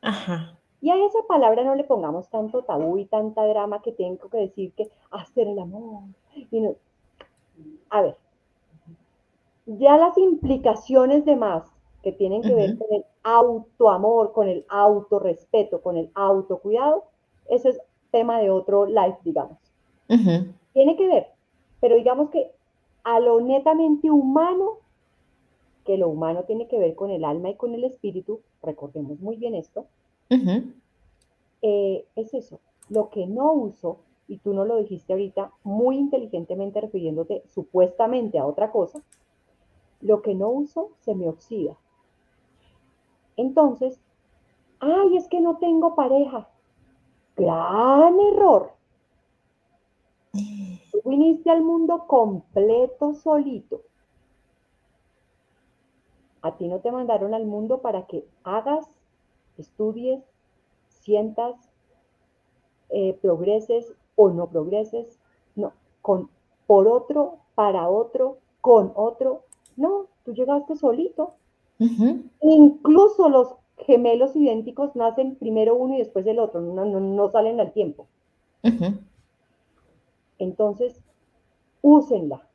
Ajá. Y a esa palabra no le pongamos tanto tabú y tanta drama que tengo que decir que hacer el amor. A ver, ya las implicaciones de más que tienen que ver con el autoamor, con el autorrespeto, con el autocuidado, ese es tema de otro live, digamos. Tiene que ver, pero digamos que a lo netamente humano, que lo humano tiene que ver con el alma y con el espíritu, recordemos muy bien esto, eh, es eso, lo que no uso, y tú no lo dijiste ahorita, muy inteligentemente refiriéndote supuestamente a otra cosa, lo que no uso se me oxida. Entonces, ay, es que no tengo pareja. Gran error. Tú viniste al mundo completo solito. A ti no te mandaron al mundo para que hagas estudies, sientas, eh, progreses o no progreses, con, por otro, para otro, con otro. No, tú llegaste solito. Incluso los gemelos idénticos nacen primero uno y después el otro, no, no, salen al tiempo. Entonces, úsenla,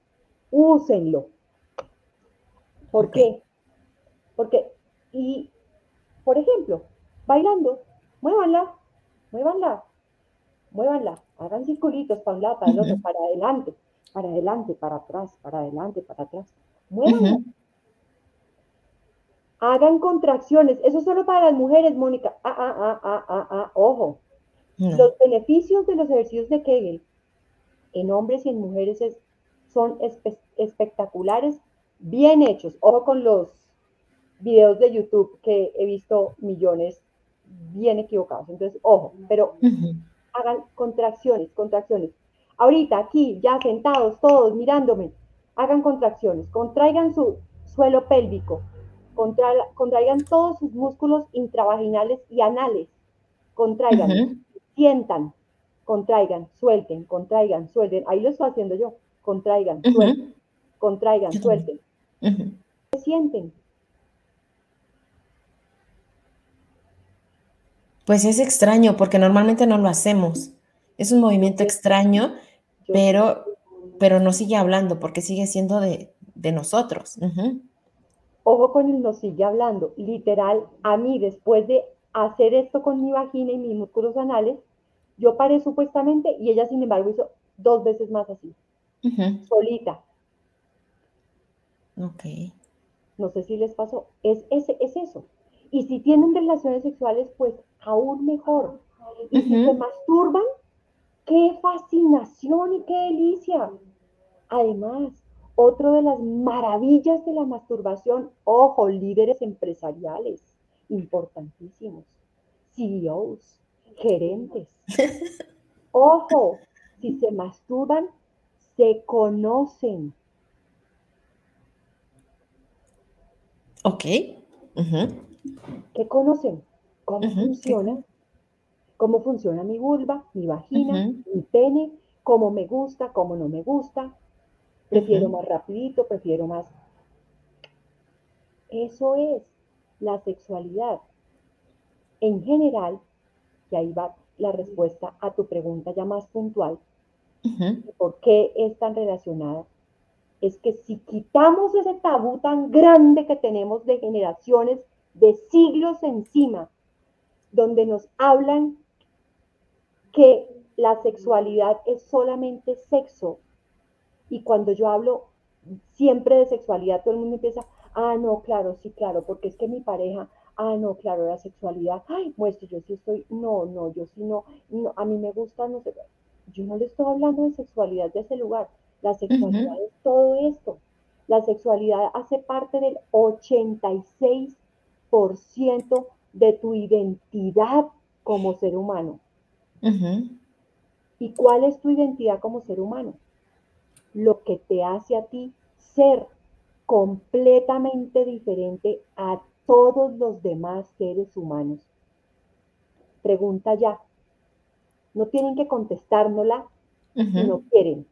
úsenlo. ¿Por qué? Porque, y, por ejemplo, bailando, muévanla, muévanla, muévanla, hagan circulitos para un lado, para el otro, para adelante, para adelante, para atrás, para adelante, para atrás. Muévanla. Hagan contracciones. Eso es solo para las mujeres, Mónica. Ah, ah, ah, ah, ah, ah. ojo. Los beneficios de los ejercicios de Kegel en hombres y en mujeres son espectaculares, bien hechos. Ojo con los videos de YouTube que he visto millones bien equivocados. Entonces, ojo, pero hagan contracciones, contracciones. Ahorita, aquí, ya sentados todos mirándome, hagan contracciones, contraigan su suelo pélvico, contraigan todos sus músculos intravaginales y anales, contraigan, sientan, contraigan, suelten, contraigan, suelten. Ahí lo estoy haciendo yo, contraigan, suelten, contraigan, suelten. sienten? Pues es extraño porque normalmente no lo hacemos. Es un movimiento extraño, pero, pero no sigue hablando porque sigue siendo de, nosotros. Ojo con el no sigue hablando. Literal, a mí después de hacer esto con mi vagina y mis músculos anales, yo paré supuestamente y ella sin embargo hizo dos veces más así, solita. Ok. No sé si les pasó. Es, es, es eso. Y si tienen relaciones sexuales, pues aún mejor. Y si se masturban, qué fascinación y qué delicia. Además, otro de las maravillas de la masturbación, ojo, líderes empresariales importantísimos, CEOs, gerentes. Ojo, si se masturban, se conocen. Ok. ¿Qué conocen? cómo funciona, cómo funciona mi vulva, mi vagina, mi pene, cómo me gusta, cómo no me gusta, prefiero más rapidito, prefiero más. Eso es la sexualidad. En general, y ahí va la respuesta a tu pregunta ya más puntual, ¿por qué es tan relacionada? Es que si quitamos ese tabú tan grande que tenemos de generaciones, de siglos encima, donde nos hablan que la sexualidad es solamente sexo. Y cuando yo hablo siempre de sexualidad, todo el mundo empieza, ah, no, claro, sí, claro, porque es que mi pareja, ah, no, claro, la sexualidad, ay, muestre, yo sí estoy, no, no, yo sí no, no, a mí me gusta, no sé, yo no le estoy hablando de sexualidad de ese lugar, la sexualidad es todo esto. La sexualidad hace parte del 86% de tu identidad como ser humano. ¿Y cuál es tu identidad como ser humano? Lo que te hace a ti ser completamente diferente a todos los demás seres humanos. Pregunta ya. No tienen que contestárnosla si no quieren.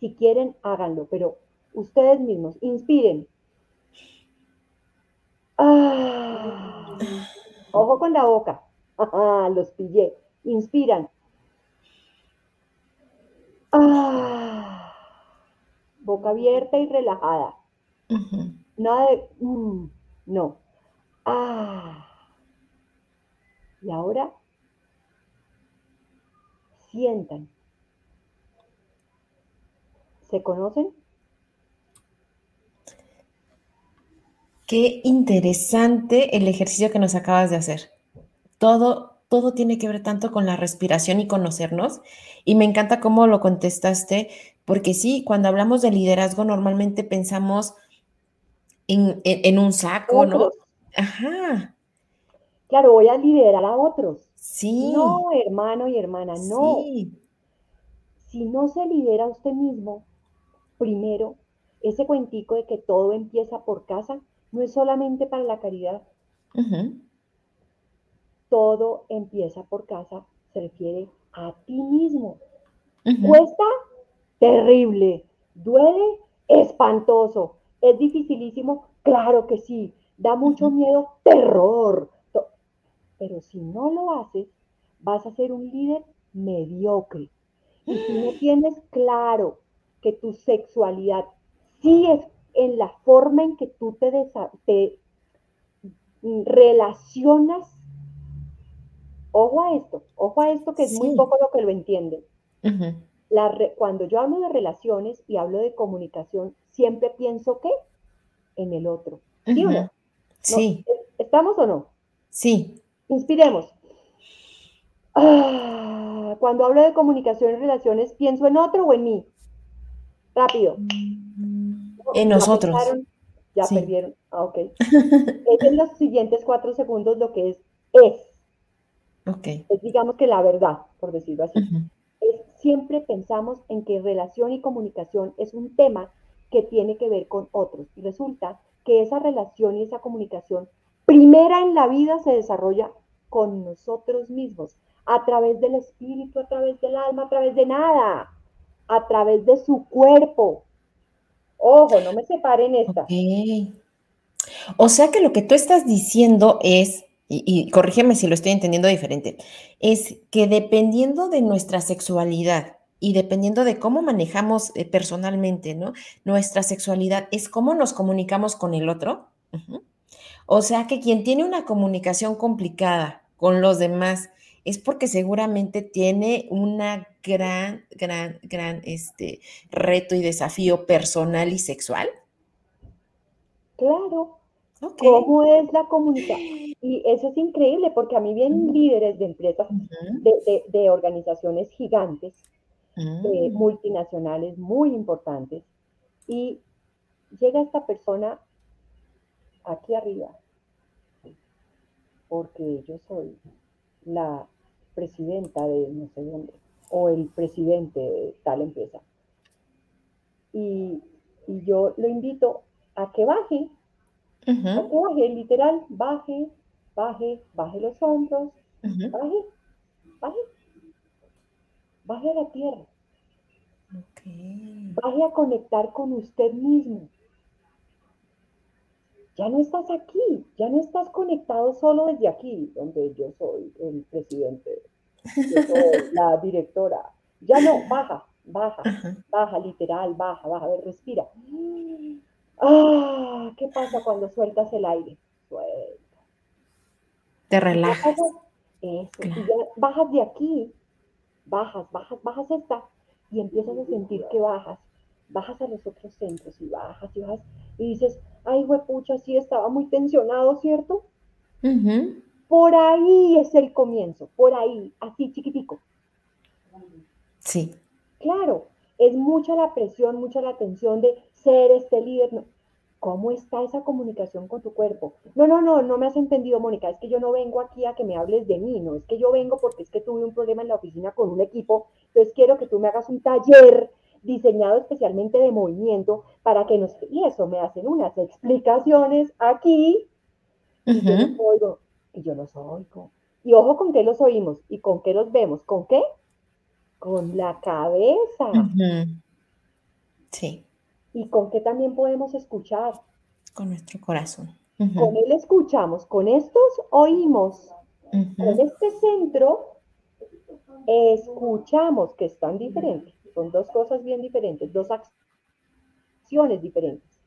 Si quieren, háganlo, pero ustedes mismos, inspiren. Ah. Ojo con la boca. los pillé. Inspiran. Ah, boca abierta y relajada. Nada de... Mm, no. Ah. Y ahora sientan. ¿Se conocen? Qué interesante el ejercicio que nos acabas de hacer. Todo, todo tiene que ver tanto con la respiración y conocernos. Y me encanta cómo lo contestaste, porque sí, cuando hablamos de liderazgo normalmente pensamos en, un saco, ¿no? Ajá. Claro, voy a liderar a otros. Sí. No, hermano y hermana, no. Sí. Si no se lidera usted mismo, primero, ese cuentico de que todo empieza por casa, no es solamente para la caridad. Todo empieza por casa, se refiere a ti mismo. ¿Cuesta? terrible. ¿Duele? Espantoso. ¿Es dificilísimo? Claro que sí. Da mucho miedo, terror. Pero si no lo haces, vas a ser un líder mediocre. Y si no tienes claro que tu sexualidad sí es en la forma en que tú te, te relacionas, ojo a esto, ojo a esto que es muy poco lo que lo entienden. cuando yo hablo de relaciones y hablo de comunicación, siempre pienso que en el otro. ¿Sí o no? Sí. ¿Estamos o no? Sí. Inspiremos. Ah, cuando hablo de comunicación y relaciones, ¿pienso en otro o en mí? Rápido. En nosotros. Ya perdieron. Ah, ok. es en los siguientes cuatro segundos lo que es es. Ok. Es digamos que la verdad, por decirlo así. siempre pensamos en que relación y comunicación es un tema que tiene que ver con otros. Y resulta que esa relación y esa comunicación primera en la vida se desarrolla con nosotros mismos, a través del espíritu, a través del alma, a través de nada, a través de su cuerpo. Ojo, no me separen esta. O sea que lo que tú estás diciendo es, y, corrígeme si lo estoy entendiendo diferente, es que dependiendo de nuestra sexualidad y dependiendo de cómo manejamos eh, personalmente, ¿no? Nuestra sexualidad es cómo nos comunicamos con el otro. O sea que quien tiene una comunicación complicada con los demás es porque seguramente tiene una gran, gran, gran este, reto y desafío personal y sexual. Claro. ¿Cómo es la comunicación? Y eso es increíble porque a mí vienen líderes de empresas, de organizaciones gigantes, eh, mm. multinacionales muy importantes y llega esta persona aquí arriba porque yo soy la presidenta de no sé dónde o el presidente de tal empresa. Y, yo lo invito a que baje, a que baje, literal, baje, baje, baje los hombros, baje, baje, baje a la tierra. Baje a conectar con usted mismo. Ya no estás aquí, ya no estás conectado solo desde aquí, donde yo soy el presidente, yo soy la directora. Ya no, baja, baja, baja, literal, baja, baja, a ver, respira. Ah, ¿qué pasa cuando sueltas el aire? Suelta. Te relajas. Eso, y ya bajas de aquí, bajas, bajas, bajas esta, y empiezas a sentir que bajas, bajas a los otros centros y bajas y bajas, y dices, ay, huepucha, sí estaba muy tensionado, ¿cierto? Por ahí es el comienzo, por ahí, así chiquitico. Sí. Claro, es mucha la presión, mucha la tensión de ser este líder. ¿Cómo está esa comunicación con tu cuerpo? No, no, no, no me has entendido, Mónica. Es que yo no vengo aquí a que me hables de mí, no. Es que yo vengo porque es que tuve un problema en la oficina con un equipo. Entonces quiero que tú me hagas un taller diseñado especialmente de movimiento para que nos... Y eso me hacen unas explicaciones aquí. Y yo los oigo. Y yo los oigo. Y ojo con qué los oímos y con qué los vemos. ¿Con qué? Con la cabeza. Sí y con qué también podemos escuchar. Con nuestro corazón. Con él escuchamos, con estos oímos, con este centro escuchamos que están diferentes. Son dos cosas bien diferentes, dos acciones diferentes.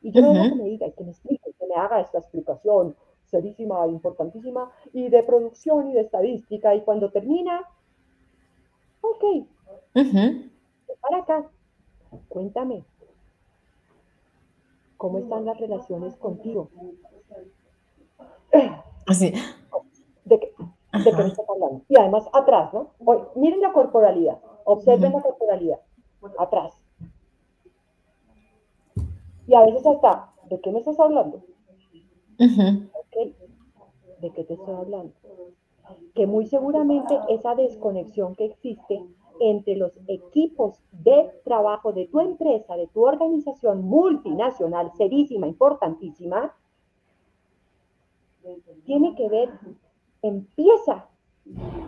Y yo no que me diga, que me explique, que me haga esta explicación serísima, importantísima, y de producción y de estadística, y cuando termina, ok, para acá, cuéntame, ¿Cómo están las relaciones contigo? Así. ¿De qué, de qué estás hablando? Y además atrás, ¿no? miren la corporalidad, observen la corporalidad, atrás. Y a veces hasta, ¿de qué me estás hablando? ¿De qué te estoy hablando? Que muy seguramente esa desconexión que existe entre los equipos de trabajo de tu empresa, de tu organización multinacional, serísima, importantísima, tiene que ver, empieza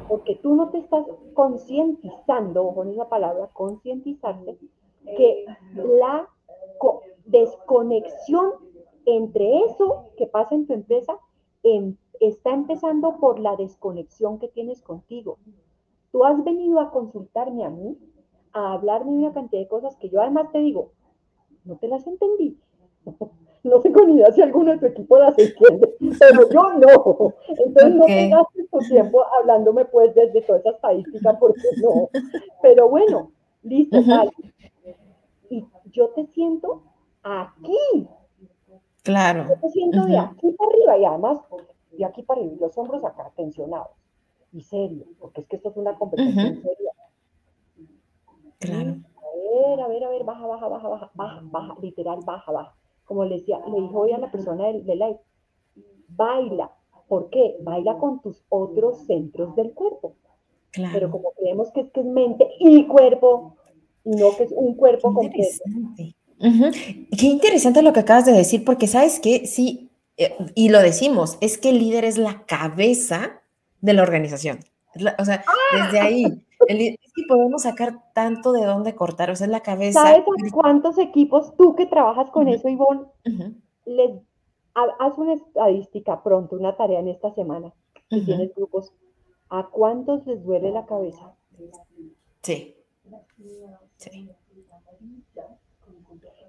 porque tú no te estás concientizando, con esa palabra, concientizarte, que la desconexión entre eso que pasa en tu empresa está empezando por la desconexión que tienes contigo. Tú has venido a consultarme a mí, a hablarme de una cantidad de cosas que yo además te digo, no te las entendí. No sé con idea si alguno de tu equipo las entiende, pero yo no. Entonces no te gastes tu tiempo hablándome pues desde toda esa estadística porque no. Pero bueno, listo, Y yo te siento aquí. Claro. Yo te siento de aquí para arriba y además de aquí para arriba, los hombros acá tensionados y serio, porque es que esto es una conversación seria. Claro. A ver, a ver, a ver, baja, baja, baja, baja, baja, baja, literal, baja, baja. Como le decía, le dijo hoy a la persona del, del live, baila. ¿Por qué? Baila con tus otros centros del cuerpo. Claro. Pero como creemos que es que es mente y cuerpo, y no que es un cuerpo completo. Qué interesante lo que acabas de decir, porque sabes que sí, eh, y lo decimos, es que el líder es la cabeza de la organización. o sea, desde ¡Ah! ahí. El, podemos sacar tanto de dónde cortar, o sea, es la cabeza. ¿Sabes cuántos equipos tú que trabajas con eso, Ivonne, les haz una estadística pronto, una tarea en esta semana, si tienes grupos, ¿a cuántos les duele la cabeza? Sí. Sí.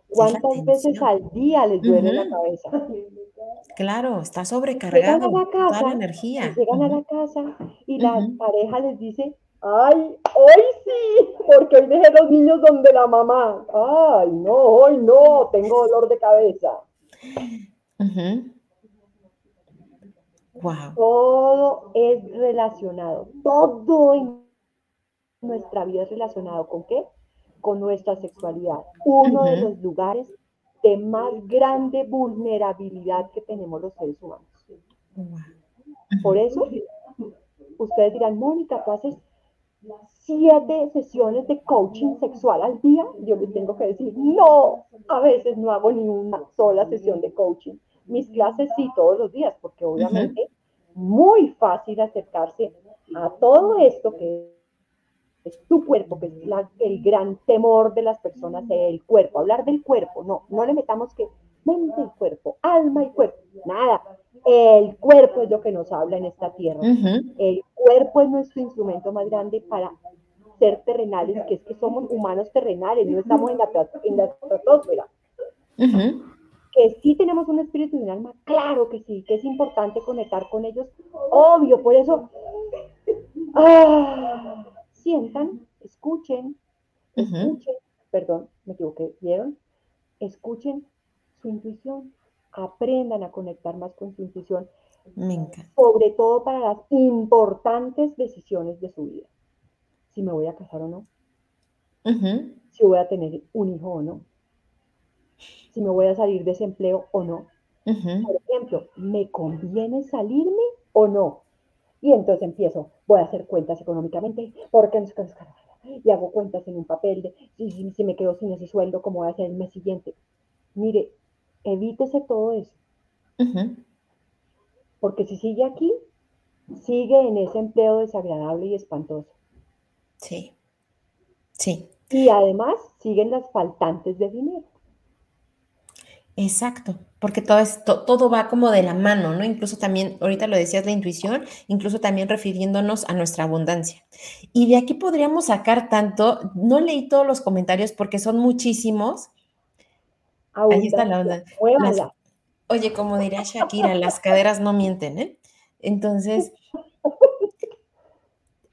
¿Cuántas veces al día les duele la cabeza? Claro, está sobrecargado. Llegan a la casa, la energía. Llegan a la casa y la pareja les dice, Ay, hoy sí, porque hoy dejé los niños donde la mamá. Ay, no, hoy no, tengo dolor de cabeza. wow. Todo es relacionado, todo en nuestra vida es relacionado con qué? Con nuestra sexualidad. Uno de los lugares de más grande vulnerabilidad que tenemos los seres humanos. Por eso, ustedes dirán, Mónica, tú haces siete sesiones de coaching sexual al día, yo les tengo que decir, no, a veces no hago ni una sola sesión de coaching. Mis clases sí todos los días, porque obviamente muy fácil acercarse a todo esto que es tu cuerpo, que es el gran temor de las personas, el cuerpo, hablar del cuerpo, no, no le metamos que mente y cuerpo, alma y cuerpo, nada, el cuerpo es lo que nos habla en esta tierra. El cuerpo es nuestro instrumento más grande para ser terrenales, que es que somos humanos terrenales, no estamos en la, en la estratosfera. Que sí tenemos un espíritu y un alma, claro que sí, que es importante conectar con ellos, obvio, por eso ah, sientan, escuchen, escuchen, perdón, me equivoqué, ¿vieron? Escuchen su intuición, aprendan a conectar más con su intuición, sobre todo para las importantes decisiones de su vida. Si me voy a casar o no, si voy a tener un hijo o no, si me voy a salir de ese empleo o no. Por ejemplo, ¿me conviene salirme o no? Y entonces empiezo, voy a hacer cuentas económicamente, porque y hago cuentas en un papel de si, si, me quedo sin ese sueldo, ¿cómo voy a hacer el mes siguiente? Mire, evítese todo eso. Porque si sigue aquí, sigue en ese empleo desagradable y espantoso. Sí, sí. Y además siguen las faltantes de dinero. Exacto, porque todo, esto, todo va como de la mano, ¿no? Incluso también, ahorita lo decías, la intuición, incluso también refiriéndonos a nuestra abundancia. Y de aquí podríamos sacar tanto, no leí todos los comentarios porque son muchísimos, Ahí está la onda. oye, como diría Shakira, las caderas no mienten, ¿eh? Entonces,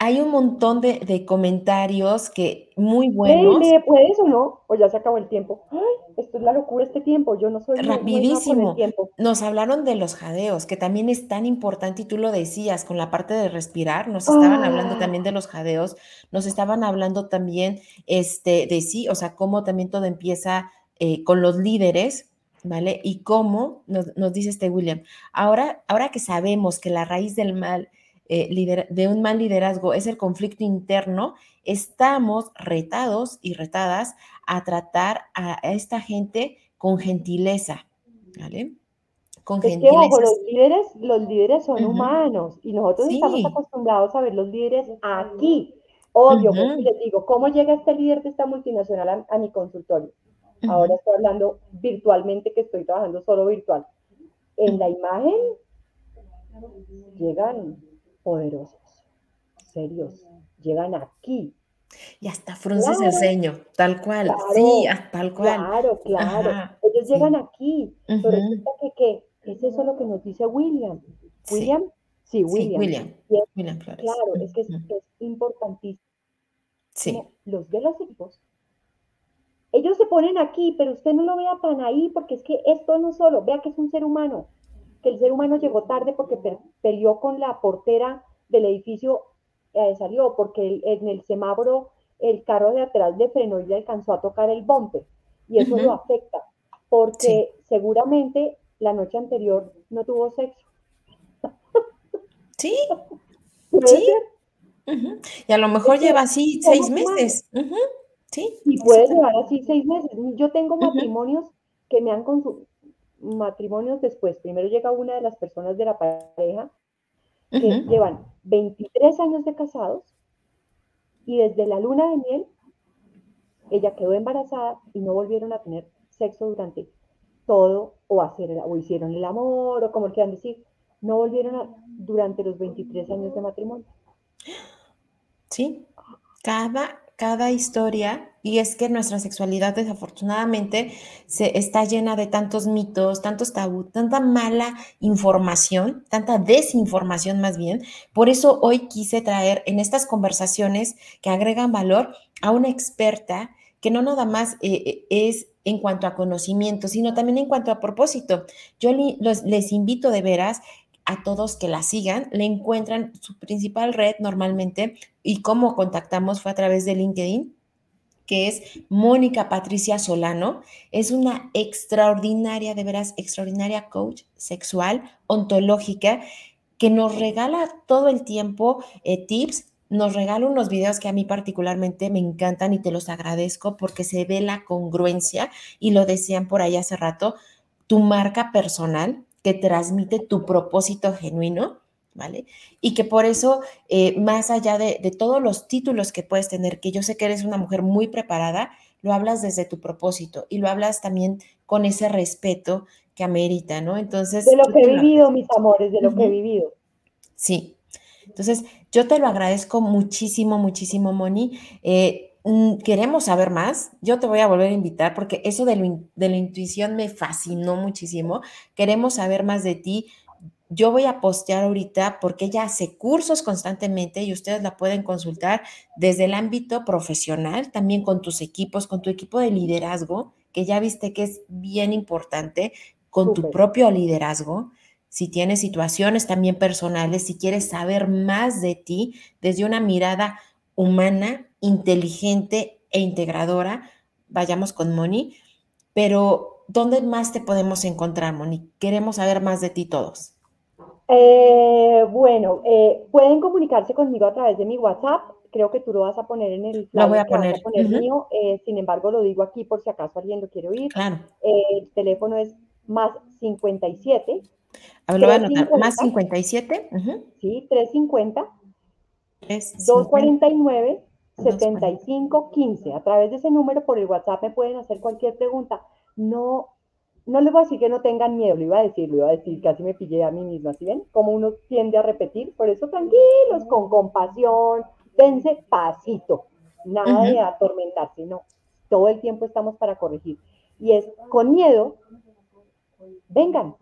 hay un montón de, comentarios que muy buenos. ¿Puedes o no? O ya se acabó el tiempo. Ay, esto es la locura este tiempo. Yo no soy rapidísimo. Nos hablaron de los jadeos, que también es tan importante y tú lo decías con la parte de respirar. Nos estaban hablando ah. también de los jadeos. Nos estaban hablando también, este, de sí, o sea, cómo también todo empieza eh, con los líderes, ¿vale? Y cómo, nos, dice este William, ahora, ahora que sabemos que la raíz del mal, eh, de un mal liderazgo es el conflicto interno, estamos retados y retadas a tratar a esta gente con gentileza, ¿vale? con es que, ojo, los líderes, los líderes son humanos y nosotros estamos acostumbrados a ver los líderes aquí. Obvio, uh les digo, ¿cómo llega este líder de esta multinacional a, mi consultorio? Ahora estoy hablando virtualmente, que estoy trabajando solo virtual. En la imagen llegan poderosos, serios, llegan aquí. Y hasta frunces el ceño, tal cual, sí, tal cual. Claro, claro. Ellos llegan aquí, pero resulta que, ¿qué? Es eso lo que nos dice William. ¿William? Sí, William. William. William Flores. Claro, es que es, importantísimo. Sí. Los de los equipos, ellos se ponen aquí, pero usted no lo vea tan ahí, porque es que esto no solo, vea que es un ser humano, que el ser humano llegó tarde porque peleó con la portera del edificio, eh, salió, porque en el semáforo el carro de atrás le frenó y le alcanzó a tocar el bumper, y eso lo afecta, porque seguramente la noche anterior no tuvo sexo. Sí. sí. Y a lo mejor lleva así seis meses. Sí. Y puede llevar así seis meses. Yo tengo matrimonios que me han consumido, matrimonios después. Primero llega una de las personas de la pareja que llevan 23 años de casados y desde la luna de miel ella quedó embarazada y no volvieron a tener sexo durante todo o, hacer, o hicieron el amor o como quieran decir, no volvieron a, durante los 23 años de matrimonio. Sí, cada, cada historia, y es que nuestra sexualidad desafortunadamente se, está llena de tantos mitos, tantos tabú, tanta mala información, tanta desinformación más bien. Por eso hoy quise traer en estas conversaciones que agregan valor a una experta que no nada más eh, eh, es en cuanto a conocimiento, sino también en cuanto a propósito. Yo les invito de veras a todos que la sigan, le encuentran su principal red normalmente y cómo contactamos fue a través de LinkedIn, que es Mónica Patricia Solano. Es una extraordinaria, de veras, extraordinaria coach sexual, ontológica, que nos regala todo el tiempo eh, tips nos regala unos videos que a mí particularmente me encantan y te los agradezco porque se ve la congruencia y lo decían por ahí hace rato, tu marca personal que transmite tu propósito genuino, ¿vale? Y que por eso, eh, más allá de, de, todos los títulos que puedes tener, que yo sé que eres una mujer muy preparada, lo hablas desde tu propósito y lo hablas también con ese respeto que amerita, ¿no? Entonces... De lo que he vivido, mis amores, de lo que he vivido. Sí, entonces, yo te lo agradezco muchísimo, muchísimo, Moni. Eh, queremos saber más. Yo te voy a volver a invitar porque eso de, la intuición me fascinó muchísimo. Queremos saber más de ti. Yo voy a postear ahorita porque ella hace cursos constantemente y ustedes la pueden consultar desde el ámbito profesional, también con tus equipos, con tu equipo de liderazgo, que ya viste que es bien importante, con tu propio liderazgo si tienes situaciones también personales, si quieres saber más de ti desde una mirada humana, inteligente e integradora, vayamos con Moni. Pero, ¿dónde más te podemos encontrar, Moni? Queremos saber más de ti todos. Eh, bueno, eh, pueden comunicarse conmigo a través de mi WhatsApp. Creo que tú lo vas a poner en el lo voy a poner, mío. Eh, sin embargo, lo digo aquí por si acaso alguien lo quiere oír. Claro. el teléfono es más 57 a ver, lo voy a anotar. Más 57. Sí, 350. 249. 7515. A través de ese número por el WhatsApp me pueden hacer cualquier pregunta. No, no les voy a decir que no tengan miedo, lo iba a decir, lo iba a decir, casi me pillé a mí misma, ¿sí ven? Como uno tiende a repetir, por eso tranquilos, con compasión, dense pasito, nada de atormentarse, no, todo el tiempo estamos para corregir. Y es con miedo, vengan,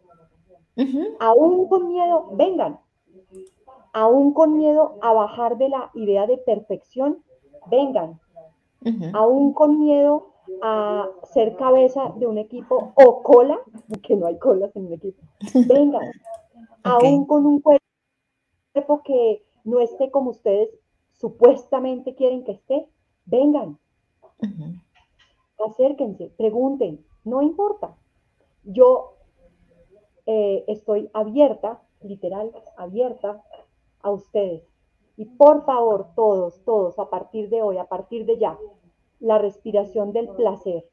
Aún con miedo, vengan. Aún con miedo a bajar de la idea de perfección, vengan. Aún con miedo a ser cabeza de un equipo o cola, que no hay colas en un equipo, vengan. Aún con un cuerpo que no esté como ustedes supuestamente quieren que esté, vengan. Acérquense, pregunten, no importa. Yo eh, estoy abierta, literal, abierta a ustedes. Y por favor, todos, todos, a partir de hoy, a partir de ya, la respiración del placer.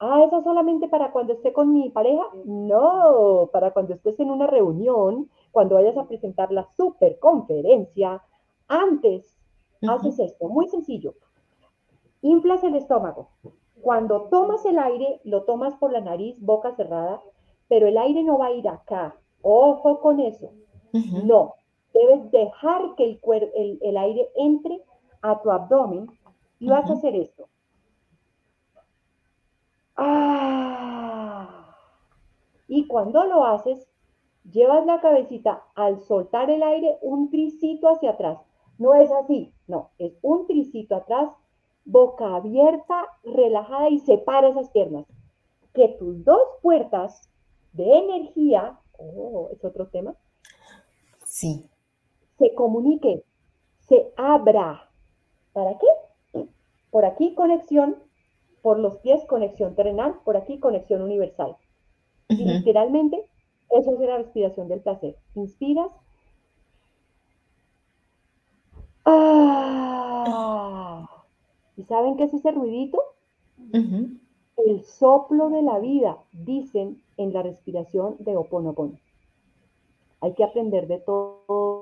Ah, ¿eso solamente para cuando esté con mi pareja? No, para cuando estés en una reunión, cuando vayas a presentar la superconferencia, antes haces esto, muy sencillo. Inflas el estómago. Cuando tomas el aire, lo tomas por la nariz, boca cerrada, pero el aire no va a ir acá. Ojo con eso. No, debes dejar que el, el, el, aire entre a tu abdomen y vas a hacer esto. Ah. Y cuando lo haces, llevas la cabecita al soltar el aire un tricito hacia atrás. No es así, no, es un tricito atrás, boca abierta, relajada y separa esas piernas. Que tus dos puertas de energía, oh, es otro tema. Sí. Se comunique, se abra. ¿Para qué? Por aquí conexión, por los pies conexión terrenal, por aquí conexión universal. Y literalmente eso es la respiración del placer. Inspiras. Ah. ¿Y saben qué es ese ruidito? El soplo de la vida, dicen en la respiración de Oponopono. Hay que aprender de todo,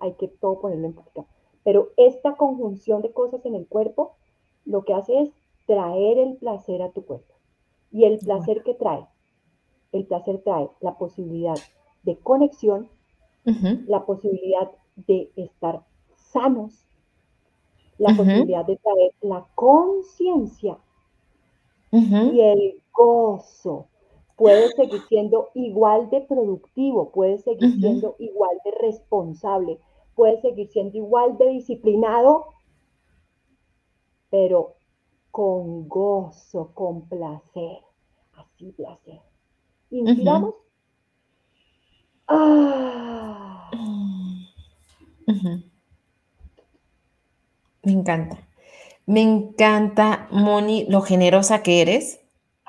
hay que todo ponerlo en práctica. Pero esta conjunción de cosas en el cuerpo lo que hace es traer el placer a tu cuerpo. Y el placer que trae, el placer trae la posibilidad de conexión, la posibilidad de estar sanos, la posibilidad de traer la conciencia y el gozo. Puedes seguir siendo igual de productivo, puedes seguir siendo igual de responsable, puedes seguir siendo igual de disciplinado, pero con gozo, con placer. Así placer. Inspiramos. Ah. Me encanta. Me encanta, Moni, lo generosa que eres,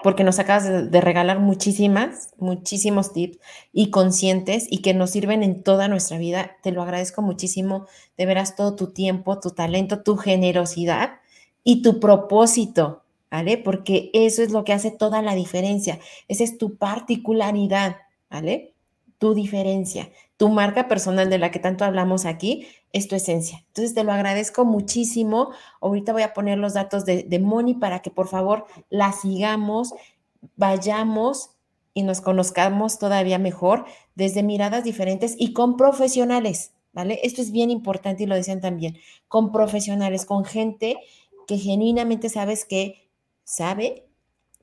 porque nos acabas de, regalar muchísimas, muchísimos tips y conscientes y que nos sirven en toda nuestra vida. Te lo agradezco muchísimo. De veras todo tu tiempo, tu talento, tu generosidad y tu propósito, ¿vale? Porque eso es lo que hace toda la diferencia. Esa es tu particularidad, ¿vale? Tu diferencia, tu marca personal de la que tanto hablamos aquí, es tu esencia. Entonces te lo agradezco muchísimo. Ahorita voy a poner los datos de, de Moni para que por favor la sigamos, vayamos y nos conozcamos todavía mejor desde miradas diferentes y con profesionales, ¿vale? Esto es bien importante y lo decían también, con profesionales, con gente que genuinamente sabes que sabe,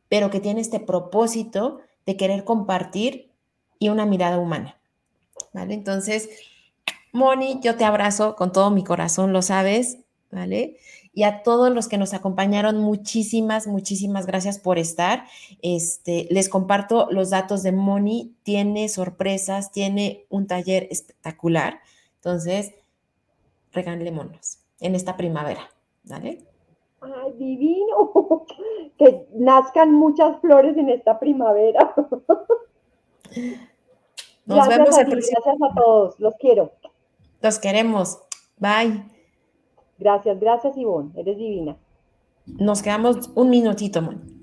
pero que tiene este propósito de querer compartir y una mirada humana. ¿Vale? Entonces, Moni, yo te abrazo con todo mi corazón, lo sabes, ¿vale? Y a todos los que nos acompañaron, muchísimas, muchísimas gracias por estar. Este, les comparto los datos de Moni, tiene sorpresas, tiene un taller espectacular. Entonces, regalémonos en esta primavera, ¿vale? ¡Ay, divino! Que nazcan muchas flores en esta primavera. Nos vemos el Gracias a todos, los quiero. Los queremos. Bye. Gracias, gracias Ivonne, eres divina. Nos quedamos un minutito, man.